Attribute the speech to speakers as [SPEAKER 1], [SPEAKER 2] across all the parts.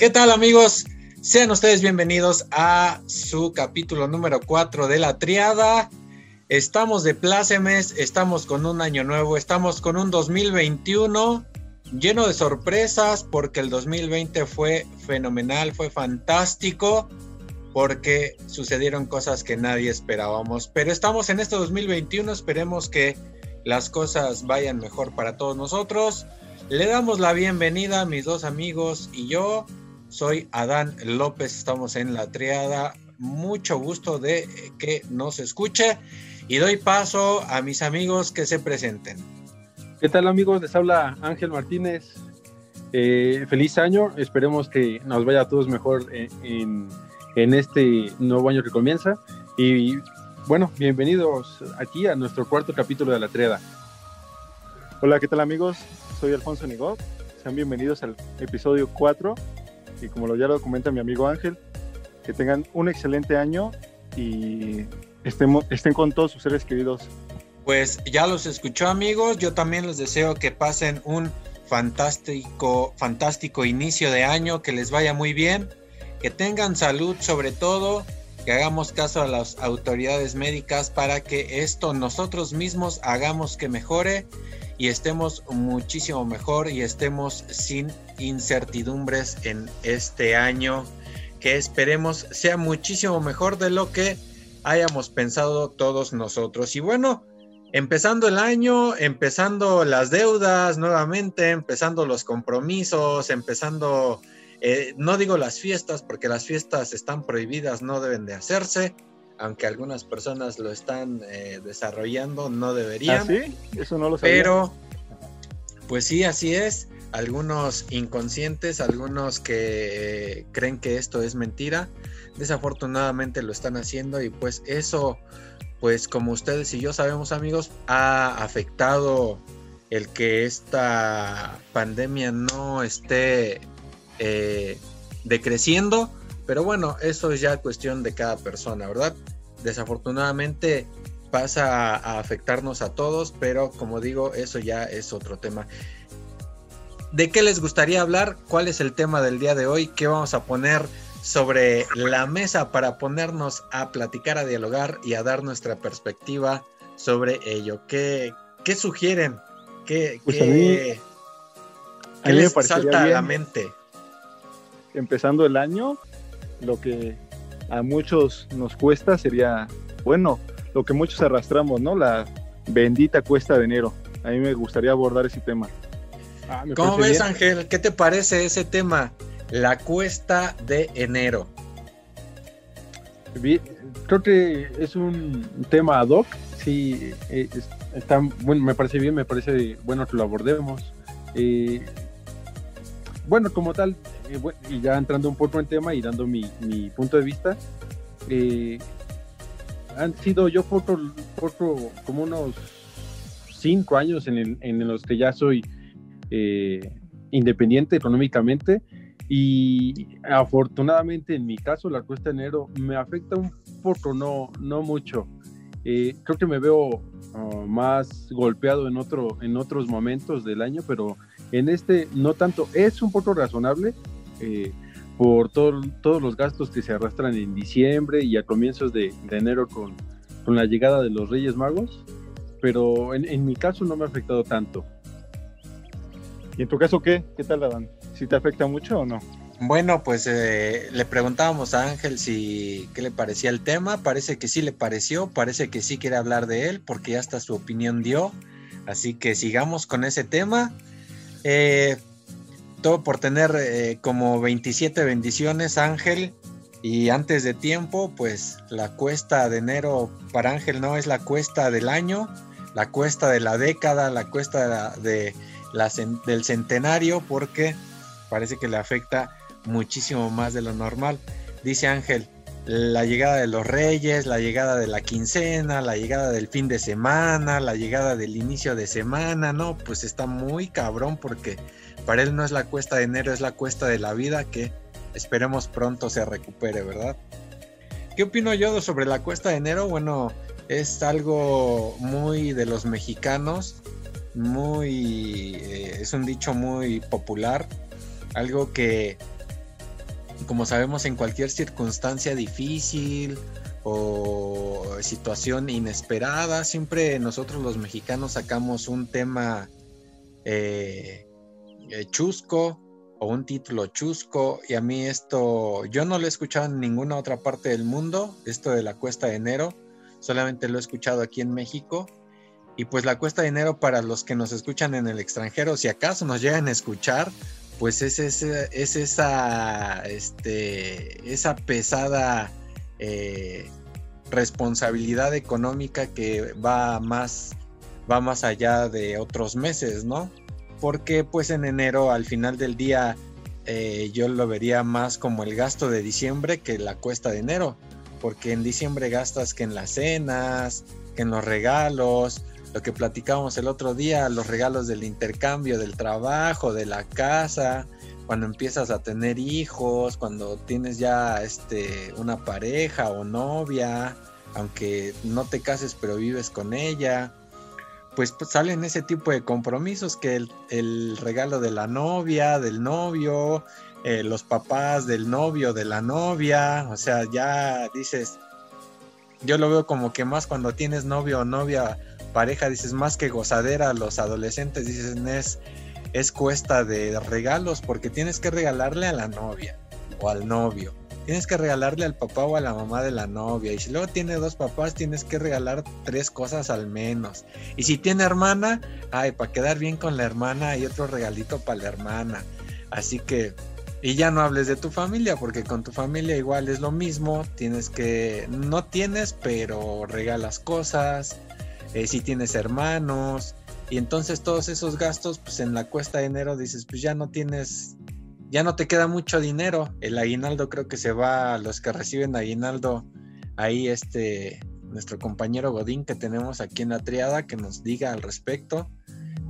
[SPEAKER 1] ¿Qué tal amigos? Sean ustedes bienvenidos a su capítulo número 4 de la triada. Estamos de plácemes, estamos con un año nuevo, estamos con un 2021 lleno de sorpresas porque el 2020 fue fenomenal, fue fantástico porque sucedieron cosas que nadie esperábamos. Pero estamos en este 2021, esperemos que las cosas vayan mejor para todos nosotros. Le damos la bienvenida a mis dos amigos y yo. Soy Adán López, estamos en la triada. Mucho gusto de que nos escuche y doy paso a mis amigos que se presenten.
[SPEAKER 2] ¿Qué tal amigos? Les habla Ángel Martínez. Eh, feliz año, esperemos que nos vaya a todos mejor en en este nuevo año que comienza. Y bueno, bienvenidos aquí a nuestro cuarto capítulo de La Treda.
[SPEAKER 3] Hola, ¿qué tal amigos? Soy Alfonso Nigot. Sean bienvenidos al episodio 4. Y como lo ya lo comenta mi amigo Ángel, que tengan un excelente año y estén, estén con todos sus seres queridos.
[SPEAKER 1] Pues ya los escuchó amigos, yo también les deseo que pasen un fantástico, fantástico inicio de año, que les vaya muy bien que tengan salud sobre todo, que hagamos caso a las autoridades médicas para que esto nosotros mismos hagamos que mejore y estemos muchísimo mejor y estemos sin incertidumbres en este año que esperemos sea muchísimo mejor de lo que hayamos pensado todos nosotros. Y bueno, empezando el año, empezando las deudas nuevamente, empezando los compromisos, empezando eh, no digo las fiestas, porque las fiestas están prohibidas, no deben de hacerse, aunque algunas personas lo están eh, desarrollando, no deberían.
[SPEAKER 3] ¿Ah, sí? Eso no lo sabía.
[SPEAKER 1] Pero, pues sí, así es. Algunos inconscientes, algunos que creen que esto es mentira, desafortunadamente lo están haciendo y pues eso, pues como ustedes y yo sabemos amigos, ha afectado el que esta pandemia no esté eh, decreciendo, pero bueno, eso es ya cuestión de cada persona, ¿verdad? Desafortunadamente pasa a afectarnos a todos, pero como digo, eso ya es otro tema. ¿De qué les gustaría hablar? ¿Cuál es el tema del día de hoy? ¿Qué vamos a poner sobre la mesa para ponernos a platicar, a dialogar y a dar nuestra perspectiva sobre ello? ¿Qué, qué sugieren? ¿Qué,
[SPEAKER 3] pues
[SPEAKER 1] qué, les salta a la mente?
[SPEAKER 3] empezando el año, lo que a muchos nos cuesta sería, bueno, lo que muchos arrastramos, ¿no? La bendita cuesta de enero. A mí me gustaría abordar ese tema.
[SPEAKER 1] Ah, ¿Cómo ves, Ángel? ¿Qué te parece ese tema? La cuesta de enero.
[SPEAKER 2] creo que es un tema ad hoc. Sí, eh, está, bueno, me parece bien, me parece bueno que lo abordemos. Eh, bueno, como tal, eh, y ya entrando un poco en tema y dando mi, punto de vista, eh, han sido yo poco, poco, como unos cinco años en, en los que ya soy eh, independiente económicamente y afortunadamente en mi caso la cuesta de enero me afecta un poco, no, no mucho. creo que me veo ah, más golpeado en, otro, en otros momentos del año, pero en este no tanto. Es un poco razonable eh, por todos los gastos que se arrastran en diciembre y a comienzos de, enero con, con, la llegada de los Reyes Magos, pero en, mi caso no me ha afectado tanto.
[SPEAKER 3] ¿Y en tu caso qué? ¿Qué tal, Adán? ¿Si te afecta mucho o no?
[SPEAKER 1] Bueno, pues eh, le preguntábamos a Ángel si qué le parecía el tema. Parece que sí le pareció, parece que sí quiere hablar de él, porque ya hasta su opinión dio. Así que sigamos con ese tema. Eh, todo por tener eh, como 27 bendiciones, Ángel. Y antes de tiempo, pues la cuesta de enero para Ángel no es la cuesta del año, la cuesta de la década, la cuesta de del centenario, porque parece que le afecta muchísimo más de lo normal. Dice Ángel, la llegada de los reyes, la llegada de la quincena, la llegada del fin de semana, la llegada del inicio de semana, no, pues está muy cabrón porque para él no es la cuesta de enero, es la cuesta de la vida que esperemos pronto se recupere, ¿verdad? ¿Qué opino yo sobre la cuesta de enero? Bueno, es algo muy de los mexicanos muy, eh, es un dicho muy popular, algo que, como sabemos, en cualquier circunstancia difícil o situación inesperada, siempre nosotros los mexicanos sacamos un tema eh, eh, chusco o un título chusco y a mí esto, yo no lo he escuchado en ninguna otra parte del mundo, esto de la cuesta de enero, solamente lo he escuchado aquí en México. Y pues la cuesta de enero para los que nos escuchan en el extranjero, si acaso nos llegan a escuchar, pues es, es esa, este, esa pesada eh, responsabilidad económica que va más, va más allá de otros meses, ¿no? Porque pues en enero al final del día eh, yo lo vería más como el gasto de diciembre que la cuesta de enero, porque en diciembre gastas que en las cenas, que en los regalos, lo que platicábamos el otro día, los regalos del intercambio, del trabajo, de la casa, cuando empiezas a tener hijos, cuando tienes ya este una pareja o novia, aunque no te cases pero vives con ella, pues, pues salen ese tipo de compromisos que el, regalo de la novia, del novio, eh, los papás del novio, de la novia, o sea, ya dices, yo lo veo como que más cuando tienes novio o novia, pareja, dices, más que gozadera, los adolescentes dicen es, es cuesta de regalos porque tienes que regalarle a la novia o al novio tienes que regalarle al papá o a la mamá de la novia. Y si luego tiene dos papás, tienes que regalar tres cosas al menos. Y si tiene hermana, ay, para quedar bien con la hermana, hay otro regalito para la hermana. Así que, y ya no hables de tu familia, porque con tu familia igual es lo mismo. Tienes que, no tienes, pero regalas cosas. Eh, si tienes hermanos. Y entonces todos esos gastos, pues en la cuesta de enero dices, pues ya no tienes ya no te queda mucho dinero. El aguinaldo creo que se va a los que reciben aguinaldo. Ahí este, nuestro compañero Godín que tenemos aquí en la triada, que nos diga al respecto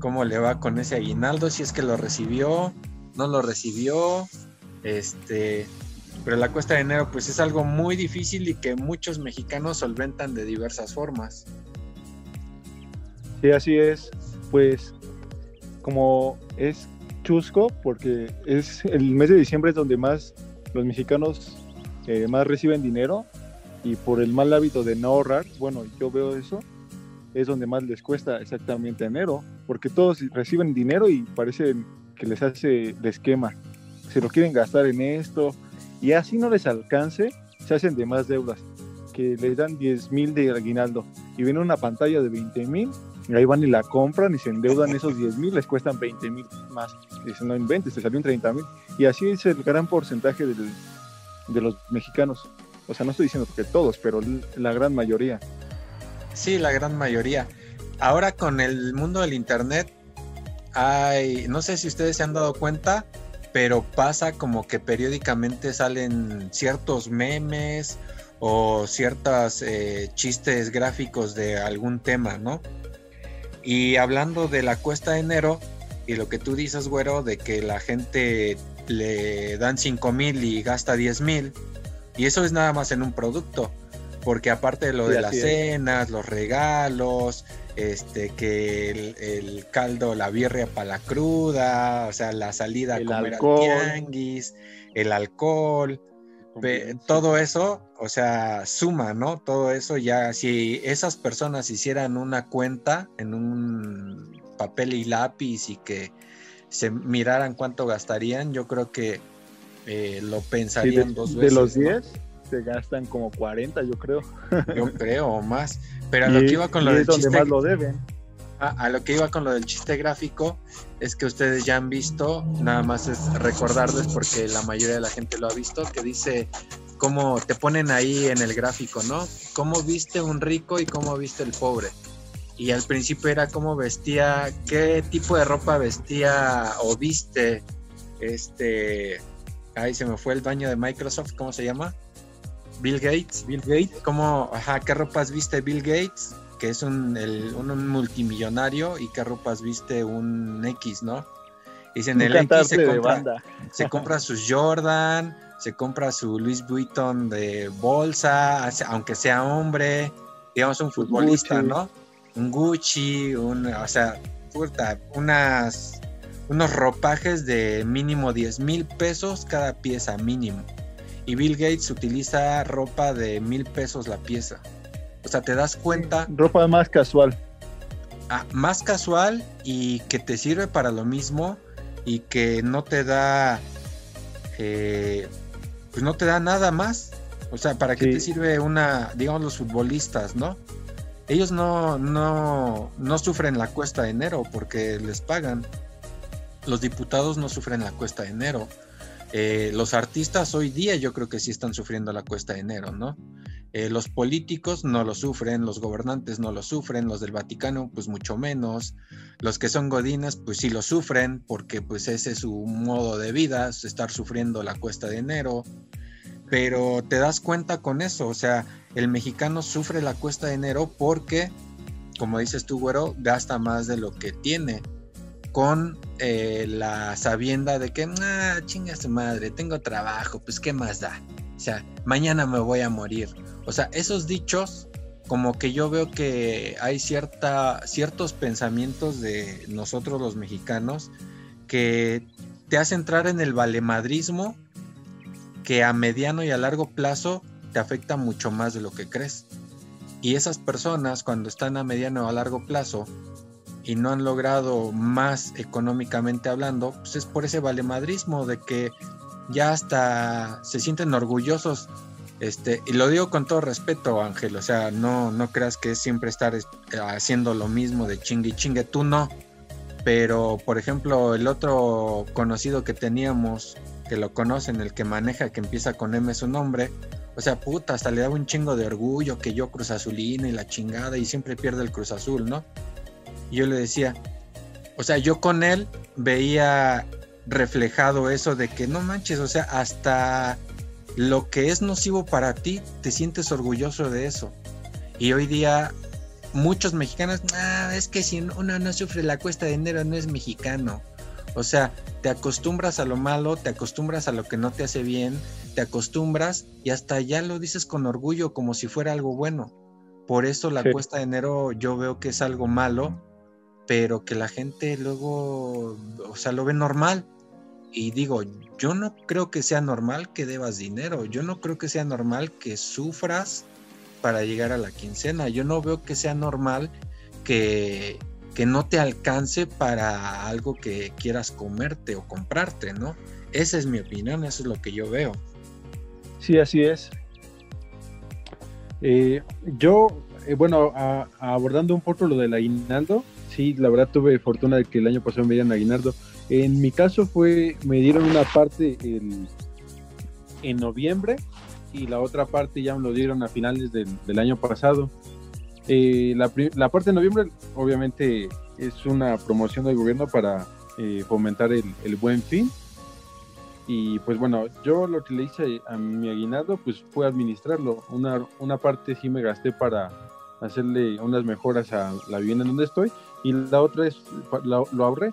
[SPEAKER 1] cómo le va con ese aguinaldo, si es que lo recibió, no lo recibió, este, pero la cuesta de enero pues es algo muy difícil y que muchos mexicanos solventan de diversas formas.
[SPEAKER 3] Sí, así es. Pues como es chusco porque es el mes de diciembre es donde más los mexicanos eh, más reciben dinero y por el mal hábito de no ahorrar, bueno, yo veo eso, es donde más les cuesta exactamente enero, porque todos reciben dinero y parece que les hace de esquema, se lo quieren gastar en esto y así no les alcance, se hacen de más deudas, que les dan 10 mil de aguinaldo y viene una pantalla de 20 mil ahí van y la compran y se endeudan esos 10 mil, les cuestan 20 mil más. dicen, no inventes, te salió un 30 mil. Y así es el gran porcentaje de los mexicanos. O sea, no estoy diciendo que todos, pero la gran mayoría.
[SPEAKER 1] Sí, la gran mayoría. Ahora con el mundo del Internet, hay, no sé si ustedes se han dado cuenta, pero pasa como que periódicamente salen ciertos memes o ciertos eh, chistes gráficos de algún tema, ¿no? Y hablando de la cuesta de enero y lo que tú dices, güero, de que la gente le dan 5 mil y gasta 10 mil, y eso es nada más en un producto, porque aparte de lo de las cenas, los regalos, este, que el, caldo, la birria para la cruda, o sea, la salida a comer al tianguis, el alcohol, todo eso, o sea, suma, ¿no? Todo eso ya, si esas personas hicieran una cuenta en un papel y lápiz y que se miraran cuánto gastarían, yo creo que eh, lo pensarían dos
[SPEAKER 3] veces. De los 10 se gastan como 40, yo creo.
[SPEAKER 1] Yo creo, o más. Pero a lo que iba con lo del
[SPEAKER 3] chiste. Más lo deben
[SPEAKER 1] a, lo que iba con lo del chiste gráfico es que ustedes ya han visto, nada más es recordarles porque la mayoría de la gente lo ha visto, que dice cómo te ponen ahí en el gráfico, ¿no? Cómo viste un rico y cómo viste el pobre. Y al principio era cómo vestía, qué tipo de ropa vestía o viste este, ahí se me fue el baño de Microsoft, ¿cómo se llama? Bill Gates.
[SPEAKER 3] Bill Gates.
[SPEAKER 1] ¿Cómo, ajá, qué ropas viste Bill Gates? Que es un, multimillonario y qué ropas viste un X, ¿no? Dicen, el X se compra, se compra sus Jordan, se compra su Louis Vuitton de bolsa, aunque sea hombre, digamos un futbolista, ¿no? Un Gucci, un, o sea, unas, unos ropajes de mínimo 10 mil pesos cada pieza, mínimo. Y Bill Gates utiliza ropa de mil pesos la pieza. O sea, te das cuenta.
[SPEAKER 3] Ropa más casual.
[SPEAKER 1] Ah, más casual y que te sirve para lo mismo y que no te da. Eh, pues no te da nada más. O sea, ¿para qué te sirve una, digamos, los futbolistas, no? Ellos no, no, no sufren la cuesta de enero porque les pagan. Los diputados no sufren la cuesta de enero. Eh, los artistas hoy día yo creo que sí están sufriendo la cuesta de enero, ¿no? Eh, los políticos no lo sufren, los gobernantes no lo sufren, los del Vaticano pues mucho menos, los que son godines pues sí lo sufren porque pues ese es su modo de vida, estar sufriendo la cuesta de enero, pero te das cuenta con eso, o sea, el mexicano sufre la cuesta de enero porque, como dices tú, güero, gasta más de lo que tiene. Con eh, la sabienda de que, ah, chinga su madre, tengo trabajo, pues qué más da. O sea, mañana me voy a morir. O sea, esos dichos, como que yo veo que hay cierta, ciertos pensamientos de nosotros los mexicanos que te hace entrar en el valemadrismo que a mediano y a largo plazo te afecta mucho más de lo que crees. Y esas personas cuando están a mediano o a largo plazo y no han logrado más económicamente hablando, pues es por ese valemadrismo de que ya hasta se sienten orgullosos. Este, y lo digo con todo respeto, Ángel, o sea, no, no creas que es siempre estar haciendo lo mismo de chingue y chingue, tú no. Pero, por ejemplo, el otro conocido que teníamos, que lo conocen, el que maneja, que empieza con M su nombre, o sea, puta, hasta le daba un chingo de orgullo que yo Cruz Azulina y la chingada y siempre pierde el Cruz Azul, ¿no? Y yo le decía, o sea, yo con él veía reflejado eso de que no manches, o sea, hasta lo que es nocivo para ti, te sientes orgulloso de eso. Y hoy día muchos mexicanos, ah, es que si uno no sufre la cuesta de enero no es mexicano. O sea, te acostumbras a lo malo, te acostumbras a lo que no te hace bien, te acostumbras y hasta ya lo dices con orgullo como si fuera algo bueno. Por eso la cuesta de enero yo veo que es algo malo, pero que la gente luego, o sea, lo ve normal. Y digo, yo no creo que sea normal que debas dinero, yo no creo que sea normal que sufras para llegar a la quincena, yo no veo que sea normal que, que no te alcance para algo que quieras comerte o comprarte, ¿no? Esa es mi opinión, eso es lo que yo veo.
[SPEAKER 2] Sí, así es. Eh, yo, eh, bueno, abordando un poco lo del aguinaldo, sí, la verdad tuve fortuna de que el año pasado me dieran aguinaldo. En mi caso fue, me dieron una parte en noviembre y la otra parte ya me lo dieron a finales del, año pasado. Eh, la, parte de noviembre obviamente es una promoción del gobierno para eh, fomentar el, buen fin. Y pues bueno, yo lo que le hice a mi aguinaldo pues fue administrarlo. Una, una parte sí me gasté para hacerle unas mejoras a la vivienda en donde estoy y la otra es lo, ahorré.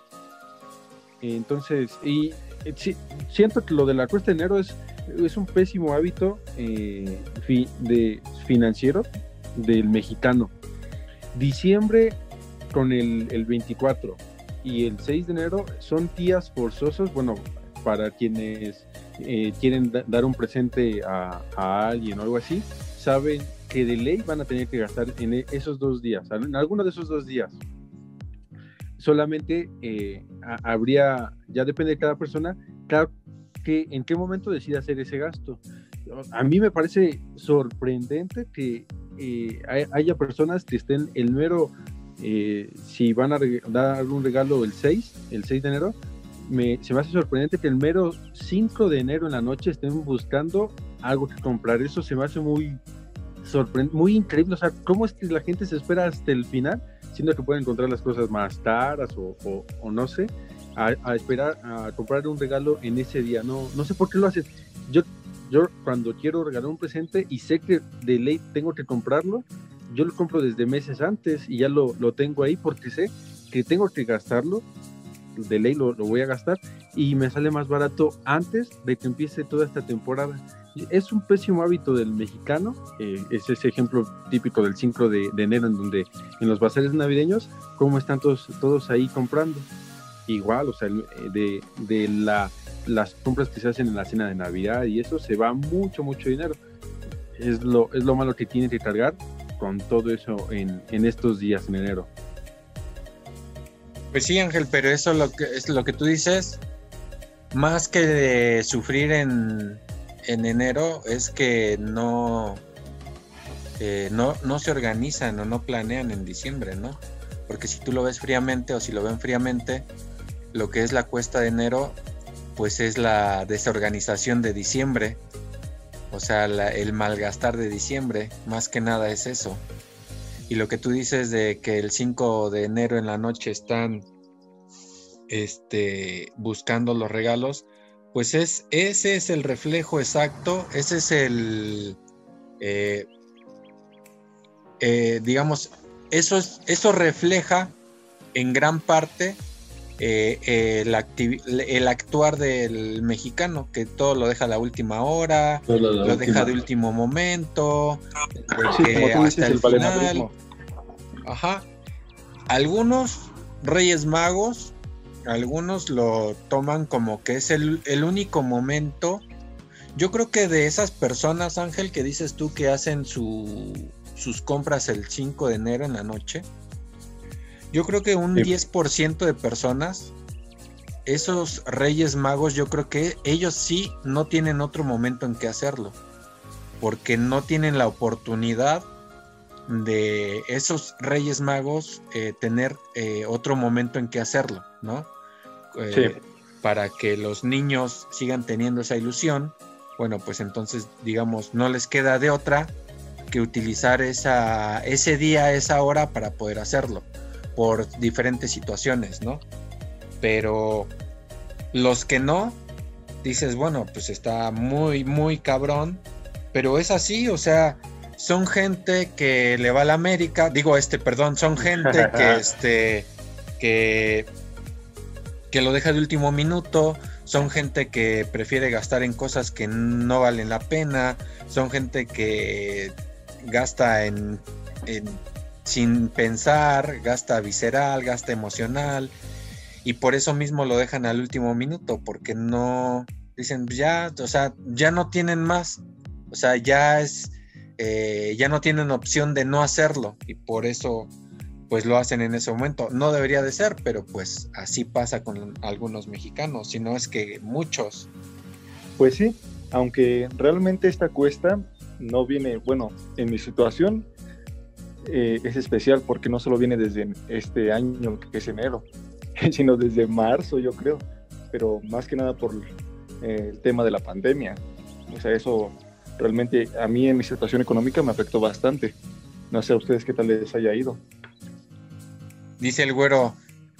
[SPEAKER 2] Entonces, y eh, siento que lo de la cuesta de enero es, es un pésimo hábito eh, de financiero del mexicano. Diciembre con el, el, 24 y el 6 de enero son días forzosos, bueno, para quienes eh, quieren dar un presente a, a, alguien o algo así, saben que de ley van a tener que gastar en esos dos días, en alguno de esos dos días solamente eh, habría, ya depende de cada persona, que, en qué momento decide hacer ese gasto. A mí me parece sorprendente que eh, haya personas que estén el mero, eh, si van a dar un regalo el 6, el 6 de enero, me, se me hace sorprendente que el mero 5 de enero en la noche estén buscando algo que comprar. Eso se me hace muy sorprendente, muy increíble. O sea, ¿cómo es que la gente se espera hasta el final? Siendo que pueden encontrar las cosas más caras o, o, no sé, a, esperar a comprar un regalo en ese día. No, no sé por qué lo hacen. Yo, yo cuando quiero regalar un presente y sé que de ley tengo que comprarlo, yo lo compro desde meses antes y ya lo, lo tengo ahí porque sé que tengo que gastarlo, de ley lo, lo, voy a gastar y me sale más barato antes de que empiece toda esta temporada. Es un pésimo hábito del mexicano, eh, es ese ejemplo típico del 5 de, enero en donde en los bazares navideños, cómo están todos, todos ahí comprando. Igual, o sea, de, de la, las compras que se hacen en la cena de Navidad y eso se va mucho, mucho dinero. Es lo, es lo malo que tiene que cargar con todo eso en, en estos días en enero.
[SPEAKER 1] Pues sí, Ángel, pero eso lo que es lo que tú dices, más que de sufrir en, en enero, es que no, eh, no, no se organizan o no planean en diciembre, ¿no? Porque si tú lo ves fríamente o si lo ven fríamente, lo que es la cuesta de enero, pues es la desorganización de diciembre. O sea, el malgastar de diciembre, más que nada es eso. Y lo que tú dices de que el 5 de enero en la noche están este, buscando los regalos, pues es, ese es el reflejo exacto, ese es el, eh, eh, digamos, eso, eso refleja en gran parte eh, el, actuar del mexicano, que todo lo deja a la última hora, lo, deja de último momento, hasta el, final. Ajá. Algunos Reyes Magos, algunos lo toman como que es el, el único momento. Yo creo que de esas personas, Ángel, que dices tú que hacen su, sus compras el 5 de enero en la noche, yo creo que un 10% de personas, esos reyes magos, yo creo que ellos sí no tienen otro momento en que hacerlo, porque no tienen la oportunidad de esos reyes magos eh, tener eh, otro momento en que hacerlo, ¿no? Eh, para que los niños sigan teniendo esa ilusión, bueno, pues entonces, digamos, no les queda de otra que utilizar esa, ese día, esa hora para poder hacerlo por diferentes situaciones, ¿no? Pero los que no, dices, bueno, pues está muy, muy cabrón, pero es así, o sea, son gente que le va a la América, digo, este, perdón, son gente que, este, que, que lo deja de último minuto, son gente que prefiere gastar en cosas que no valen la pena, son gente que gasta en, en sin pensar, gasta visceral, gasta emocional, y por eso mismo lo dejan al último minuto, porque no, dicen, ya, o sea, ya no tienen más, o sea, ya es, eh, ya no tienen opción de no hacerlo, y por eso, pues lo hacen en ese momento. No debería de ser, pero pues así pasa con algunos mexicanos, si no es que muchos.
[SPEAKER 3] Pues sí, aunque realmente esta cuesta no viene, bueno, en mi situación, eh, es especial porque no solo viene desde este año, que es enero, sino desde marzo, yo creo, pero más que nada por eh, el tema de la pandemia. O sea, eso realmente a mí en mi situación económica me afectó bastante. No sé a ustedes qué tal les haya ido.
[SPEAKER 1] Dice el güero,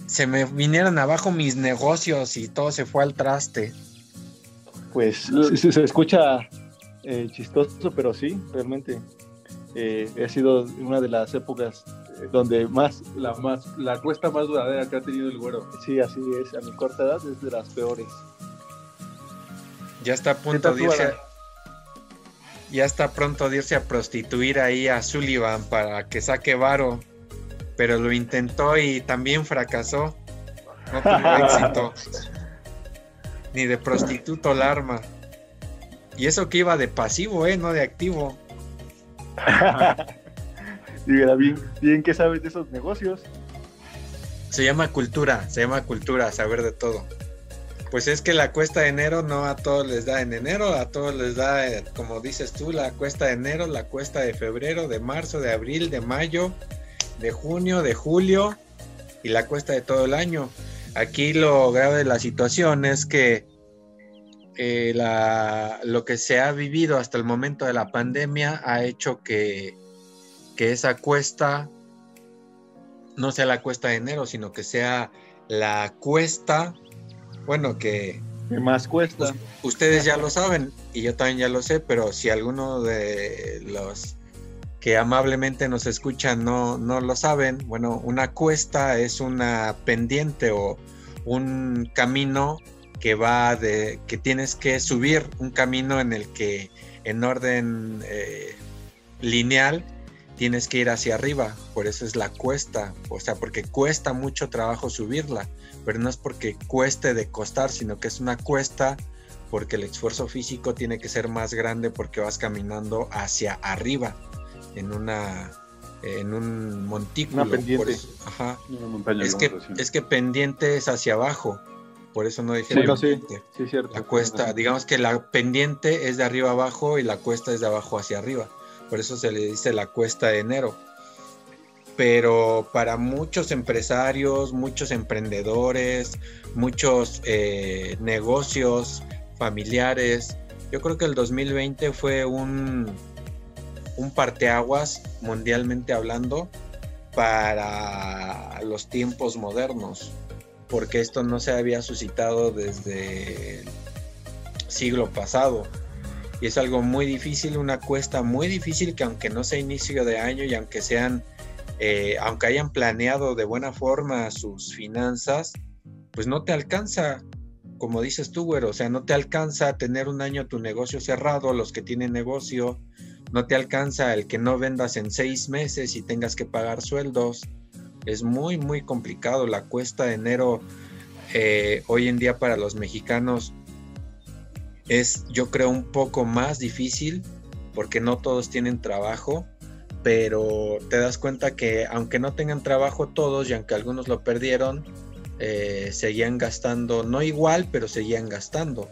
[SPEAKER 1] se me vinieron abajo mis negocios y todo se fue al traste.
[SPEAKER 3] Pues se, escucha eh, chistoso, pero sí, realmente eh, ha sido una de las épocas eh, donde más
[SPEAKER 2] la más la cuesta más duradera que ha tenido el güero.
[SPEAKER 3] Sí, así es. A mi corta edad es de las peores.
[SPEAKER 1] Ya está a punto de irse. ya está pronto de irse a prostituir ahí a Sullivan para que saque varo. Pero lo intentó y también fracasó. No tuvo éxito. Ni de prostituto el arma. Y eso que iba de pasivo, ¿eh? No de activo.
[SPEAKER 3] y bien, bien que sabes de esos negocios.
[SPEAKER 1] Se llama cultura, se llama cultura, saber de todo. Pues es que la cuesta de enero no a todos les da en enero, a todos les da, eh, como dices tú, la cuesta de enero, la cuesta de febrero, de marzo, de abril, de mayo, de junio, de julio y la cuesta de todo el año. Aquí lo grave de la situación es que eh, lo que se ha vivido hasta el momento de la pandemia ha hecho que, que esa cuesta no sea la cuesta de enero, sino que sea la cuesta, bueno, que...
[SPEAKER 3] más cuesta?
[SPEAKER 1] ustedes ya lo saben y yo también ya lo sé, pero si alguno de los que amablemente nos escuchan no, no lo saben, bueno, una cuesta es una pendiente o un camino que va de que tienes que subir un camino en el que en orden eh, lineal tienes que ir hacia arriba, por eso es la cuesta, o sea, porque cuesta mucho trabajo subirla, pero no es porque cueste de costar, sino que es una cuesta porque el esfuerzo físico tiene que ser más grande porque vas caminando hacia arriba en una en un montículo.
[SPEAKER 2] Una pendiente.
[SPEAKER 1] ajá.
[SPEAKER 2] Una montaña
[SPEAKER 1] Es que, es que pendiente es hacia abajo, por eso no dije
[SPEAKER 2] Sí,
[SPEAKER 1] la
[SPEAKER 2] sí.
[SPEAKER 1] pendiente.
[SPEAKER 2] Sí, cierto.
[SPEAKER 1] La cuesta, digamos que la pendiente es de arriba abajo y la cuesta es de abajo hacia arriba. Por eso se le dice la cuesta de enero. Pero para muchos empresarios, muchos emprendedores, muchos eh, negocios familiares, yo creo que el 2020 fue un, un parteaguas mundialmente hablando para los tiempos modernos, porque esto no se había suscitado desde el siglo pasado. Y es algo muy difícil, una cuesta muy difícil que aunque no sea inicio de año y aunque sean, eh, aunque hayan planeado de buena forma sus finanzas, pues no te alcanza, como dices tú, güero, o sea, no te alcanza tener un año tu negocio cerrado, los que tienen negocio, no te alcanza el que no vendas en seis meses y tengas que pagar sueldos. Es muy, muy complicado. La cuesta de enero eh, hoy en día para los mexicanos es, yo creo, un poco más difícil porque no todos tienen trabajo, pero te das cuenta que aunque no tengan trabajo todos y aunque algunos lo perdieron, eh, seguían gastando, no igual, pero seguían gastando.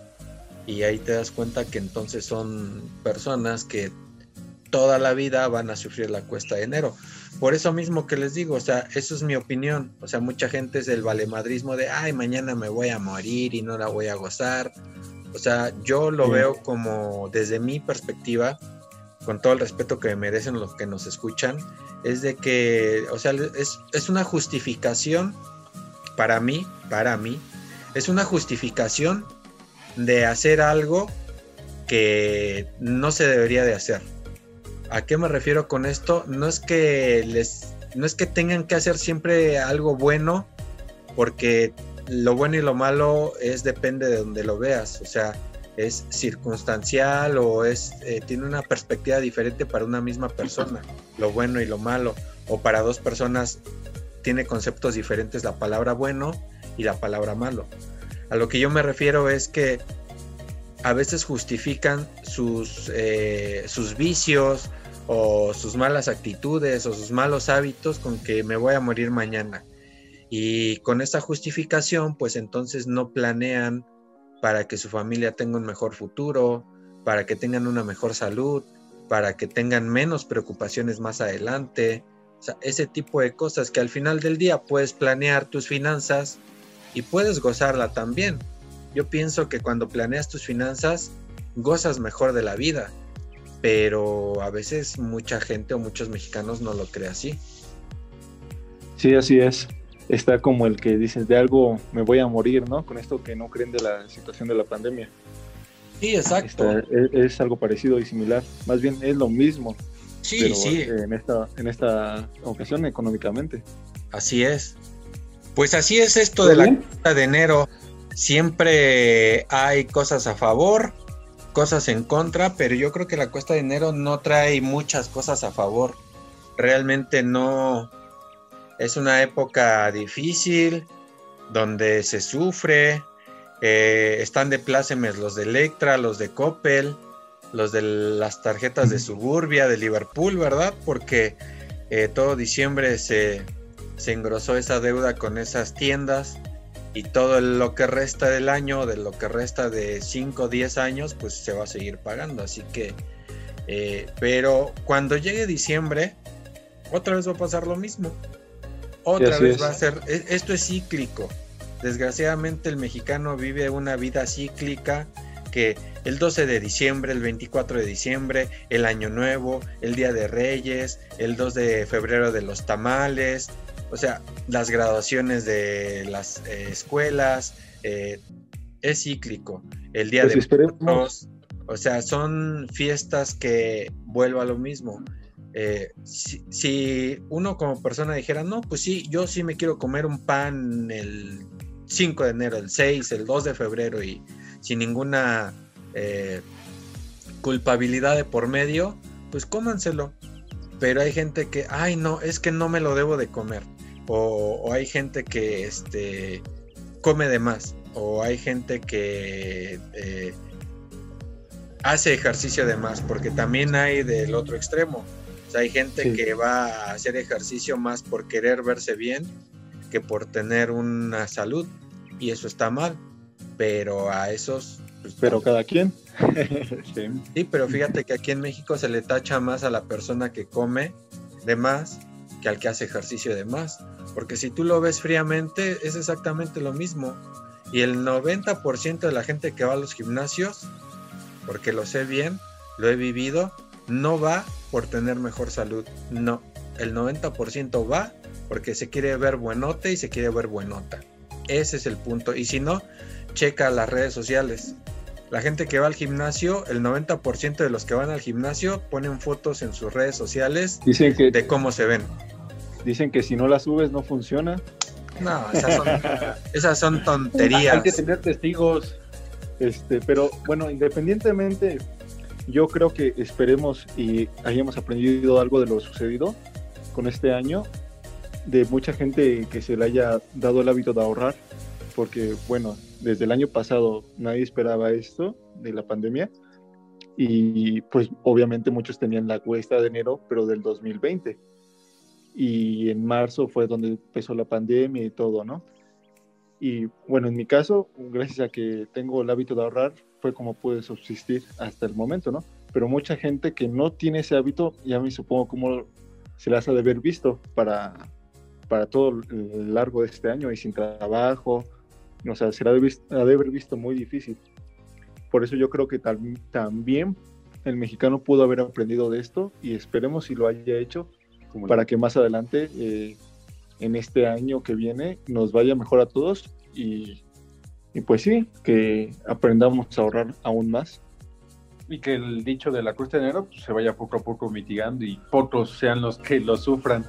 [SPEAKER 1] Y ahí te das cuenta que entonces son personas que toda la vida van a sufrir la cuesta de enero. Por eso mismo que les digo, o sea, eso es mi opinión. O sea, mucha gente es del valemadrismo de, ay, mañana me voy a morir y no la voy a gozar. O sea, yo lo
[SPEAKER 2] Sí.
[SPEAKER 1] veo como desde mi perspectiva, con todo el respeto que me merecen los que nos escuchan, es de que, o sea, es, es una justificación para mí, para mí, es una justificación de hacer algo que no se debería de hacer. ¿A qué me refiero con esto? No es que les no es que tengan que hacer siempre algo bueno, porque lo bueno y lo malo es depende de donde lo veas, o sea, es circunstancial o es eh, tiene una perspectiva diferente para una misma persona, lo bueno y lo malo, o para dos personas tiene conceptos diferentes la palabra bueno y la palabra malo. A lo que yo me refiero es que a veces justifican sus, eh, sus vicios o sus malas actitudes o sus malos hábitos con que me voy a morir mañana. Y con esa justificación, pues entonces no planean para que su familia tenga un mejor futuro, para que tengan una mejor salud, para que tengan menos preocupaciones más adelante. Ese tipo de cosas que al final del día puedes planear tus finanzas y puedes gozarla también. Yo pienso que cuando planeas tus finanzas, gozas mejor de la vida, pero a veces mucha gente o muchos mexicanos no lo cree así.
[SPEAKER 2] Sí, así es. Está como el que dices, de algo me voy a morir, ¿no? Con esto que no creen de la situación de la pandemia.
[SPEAKER 1] Sí, exacto.
[SPEAKER 2] Está- es, es algo parecido y similar. Más bien es lo mismo,
[SPEAKER 1] sí,
[SPEAKER 2] pero
[SPEAKER 1] sí,
[SPEAKER 2] en esta, en esta ocasión económicamente.
[SPEAKER 1] así es. Pues así es esto de la
[SPEAKER 2] bien?
[SPEAKER 1] cuesta de enero. Siempre hay cosas a favor, cosas en contra, pero yo creo que la cuesta de enero no trae muchas cosas a favor. Realmente no es una época difícil donde se sufre. eh, están de plácemes los de Electra, los de Coppel, los de las tarjetas de Suburbia, de Liverpool, ¿verdad? Porque eh, todo diciembre se, se engrosó esa deuda con esas tiendas y todo lo que resta del año, de lo que resta de 5 o 10 años, pues se va a seguir pagando. Así que, eh, pero cuando llegue diciembre, otra vez va a pasar lo mismo. Otra vez
[SPEAKER 2] es.
[SPEAKER 1] va a ser, e- esto es cíclico. Desgraciadamente el mexicano vive una vida cíclica que el 12 de diciembre, el 24 de diciembre, el Año Nuevo, el Día de Reyes, el 2 de febrero de los tamales, o sea, las graduaciones de las eh, escuelas, eh, es cíclico. El Día
[SPEAKER 2] Pues
[SPEAKER 1] de. Muertos, o sea, son fiestas que vuelvo a lo mismo. Eh, si, si uno como persona dijera, no, pues sí, yo sí me quiero comer un pan el 5 de enero, el 6, el 2 de febrero y sin ninguna eh, culpabilidad de por medio, pues cómanselo. Pero hay gente que, ay no, es que no me lo debo de comer. O, hay gente que este, come de más. O hay gente que eh, hace ejercicio de más. Porque también hay del otro extremo. hay gente que va a hacer ejercicio más por querer verse bien que por tener una salud. Y eso está mal. Pero a esos
[SPEAKER 3] pues, pero cada quien.
[SPEAKER 1] sí. pero fíjate que aquí en México se le tacha más a la persona que come de más que al que hace ejercicio de más. Porque si tú lo ves fríamente, es exactamente lo mismo. Y el 90% de la gente que va a los gimnasios, porque lo sé bien, lo he vivido, no va por tener mejor salud. No. El 90% va porque se quiere ver buenote y se quiere ver buenota. Ese es el punto. Y si no, checa las redes sociales. La gente que va al gimnasio, el 90% de los que van al gimnasio ponen fotos en sus redes sociales
[SPEAKER 3] dicen que,
[SPEAKER 1] de cómo se ven.
[SPEAKER 3] Dicen que si no las subes no funciona.
[SPEAKER 1] No, esas son, tonterías.
[SPEAKER 2] Hay que tener testigos.
[SPEAKER 3] Este, pero bueno, independientemente, yo creo que esperemos y hayamos aprendido algo de lo sucedido con este año, de mucha gente que se le haya dado el hábito de ahorrar, porque bueno, desde el año pasado nadie esperaba esto de la pandemia y pues obviamente muchos tenían la cuesta de enero, pero del 2020. Y en marzo fue donde empezó la pandemia y todo, ¿no? Y bueno, en mi caso, gracias a que tengo el hábito de ahorrar, fue como pude subsistir hasta el momento, ¿no? Pero mucha gente que no tiene ese hábito, ya me supongo cómo se las ha de haber visto para, para todo el largo de este año y sin trabajo, o sea, será de, haber visto muy difícil. Por eso yo creo que también el mexicano pudo haber aprendido de esto y esperemos si lo haya hecho para que más adelante, eh, en este año que viene, nos vaya mejor a todos y, pues sí, que aprendamos a ahorrar aún más.
[SPEAKER 2] Y que el dicho de la cuesta de enero pues, se vaya poco a poco mitigando y pocos sean los que lo sufran.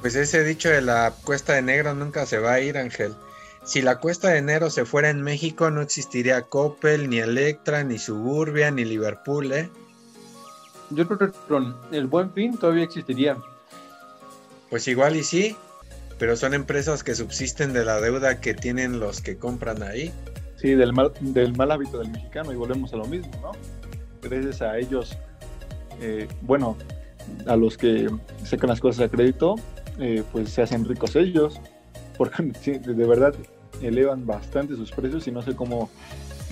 [SPEAKER 1] Pues ese dicho de la cuesta de negro nunca se va a ir, Ángel. Si la cuesta de enero se fuera en México, no existiría Coppel, ni Electra, ni Suburbia, ni Liverpool, ¿eh?
[SPEAKER 2] Yo creo que con el buen fin todavía existiría.
[SPEAKER 1] Pues igual y sí, pero son empresas que subsisten de la deuda que tienen los que compran ahí.
[SPEAKER 3] Sí, del mal, del mal hábito del mexicano y volvemos a lo mismo, ¿no? Gracias a ellos, eh, bueno, a los que sacan las cosas a crédito, eh, pues se hacen ricos ellos, porque de verdad elevan bastante sus precios y no sé cómo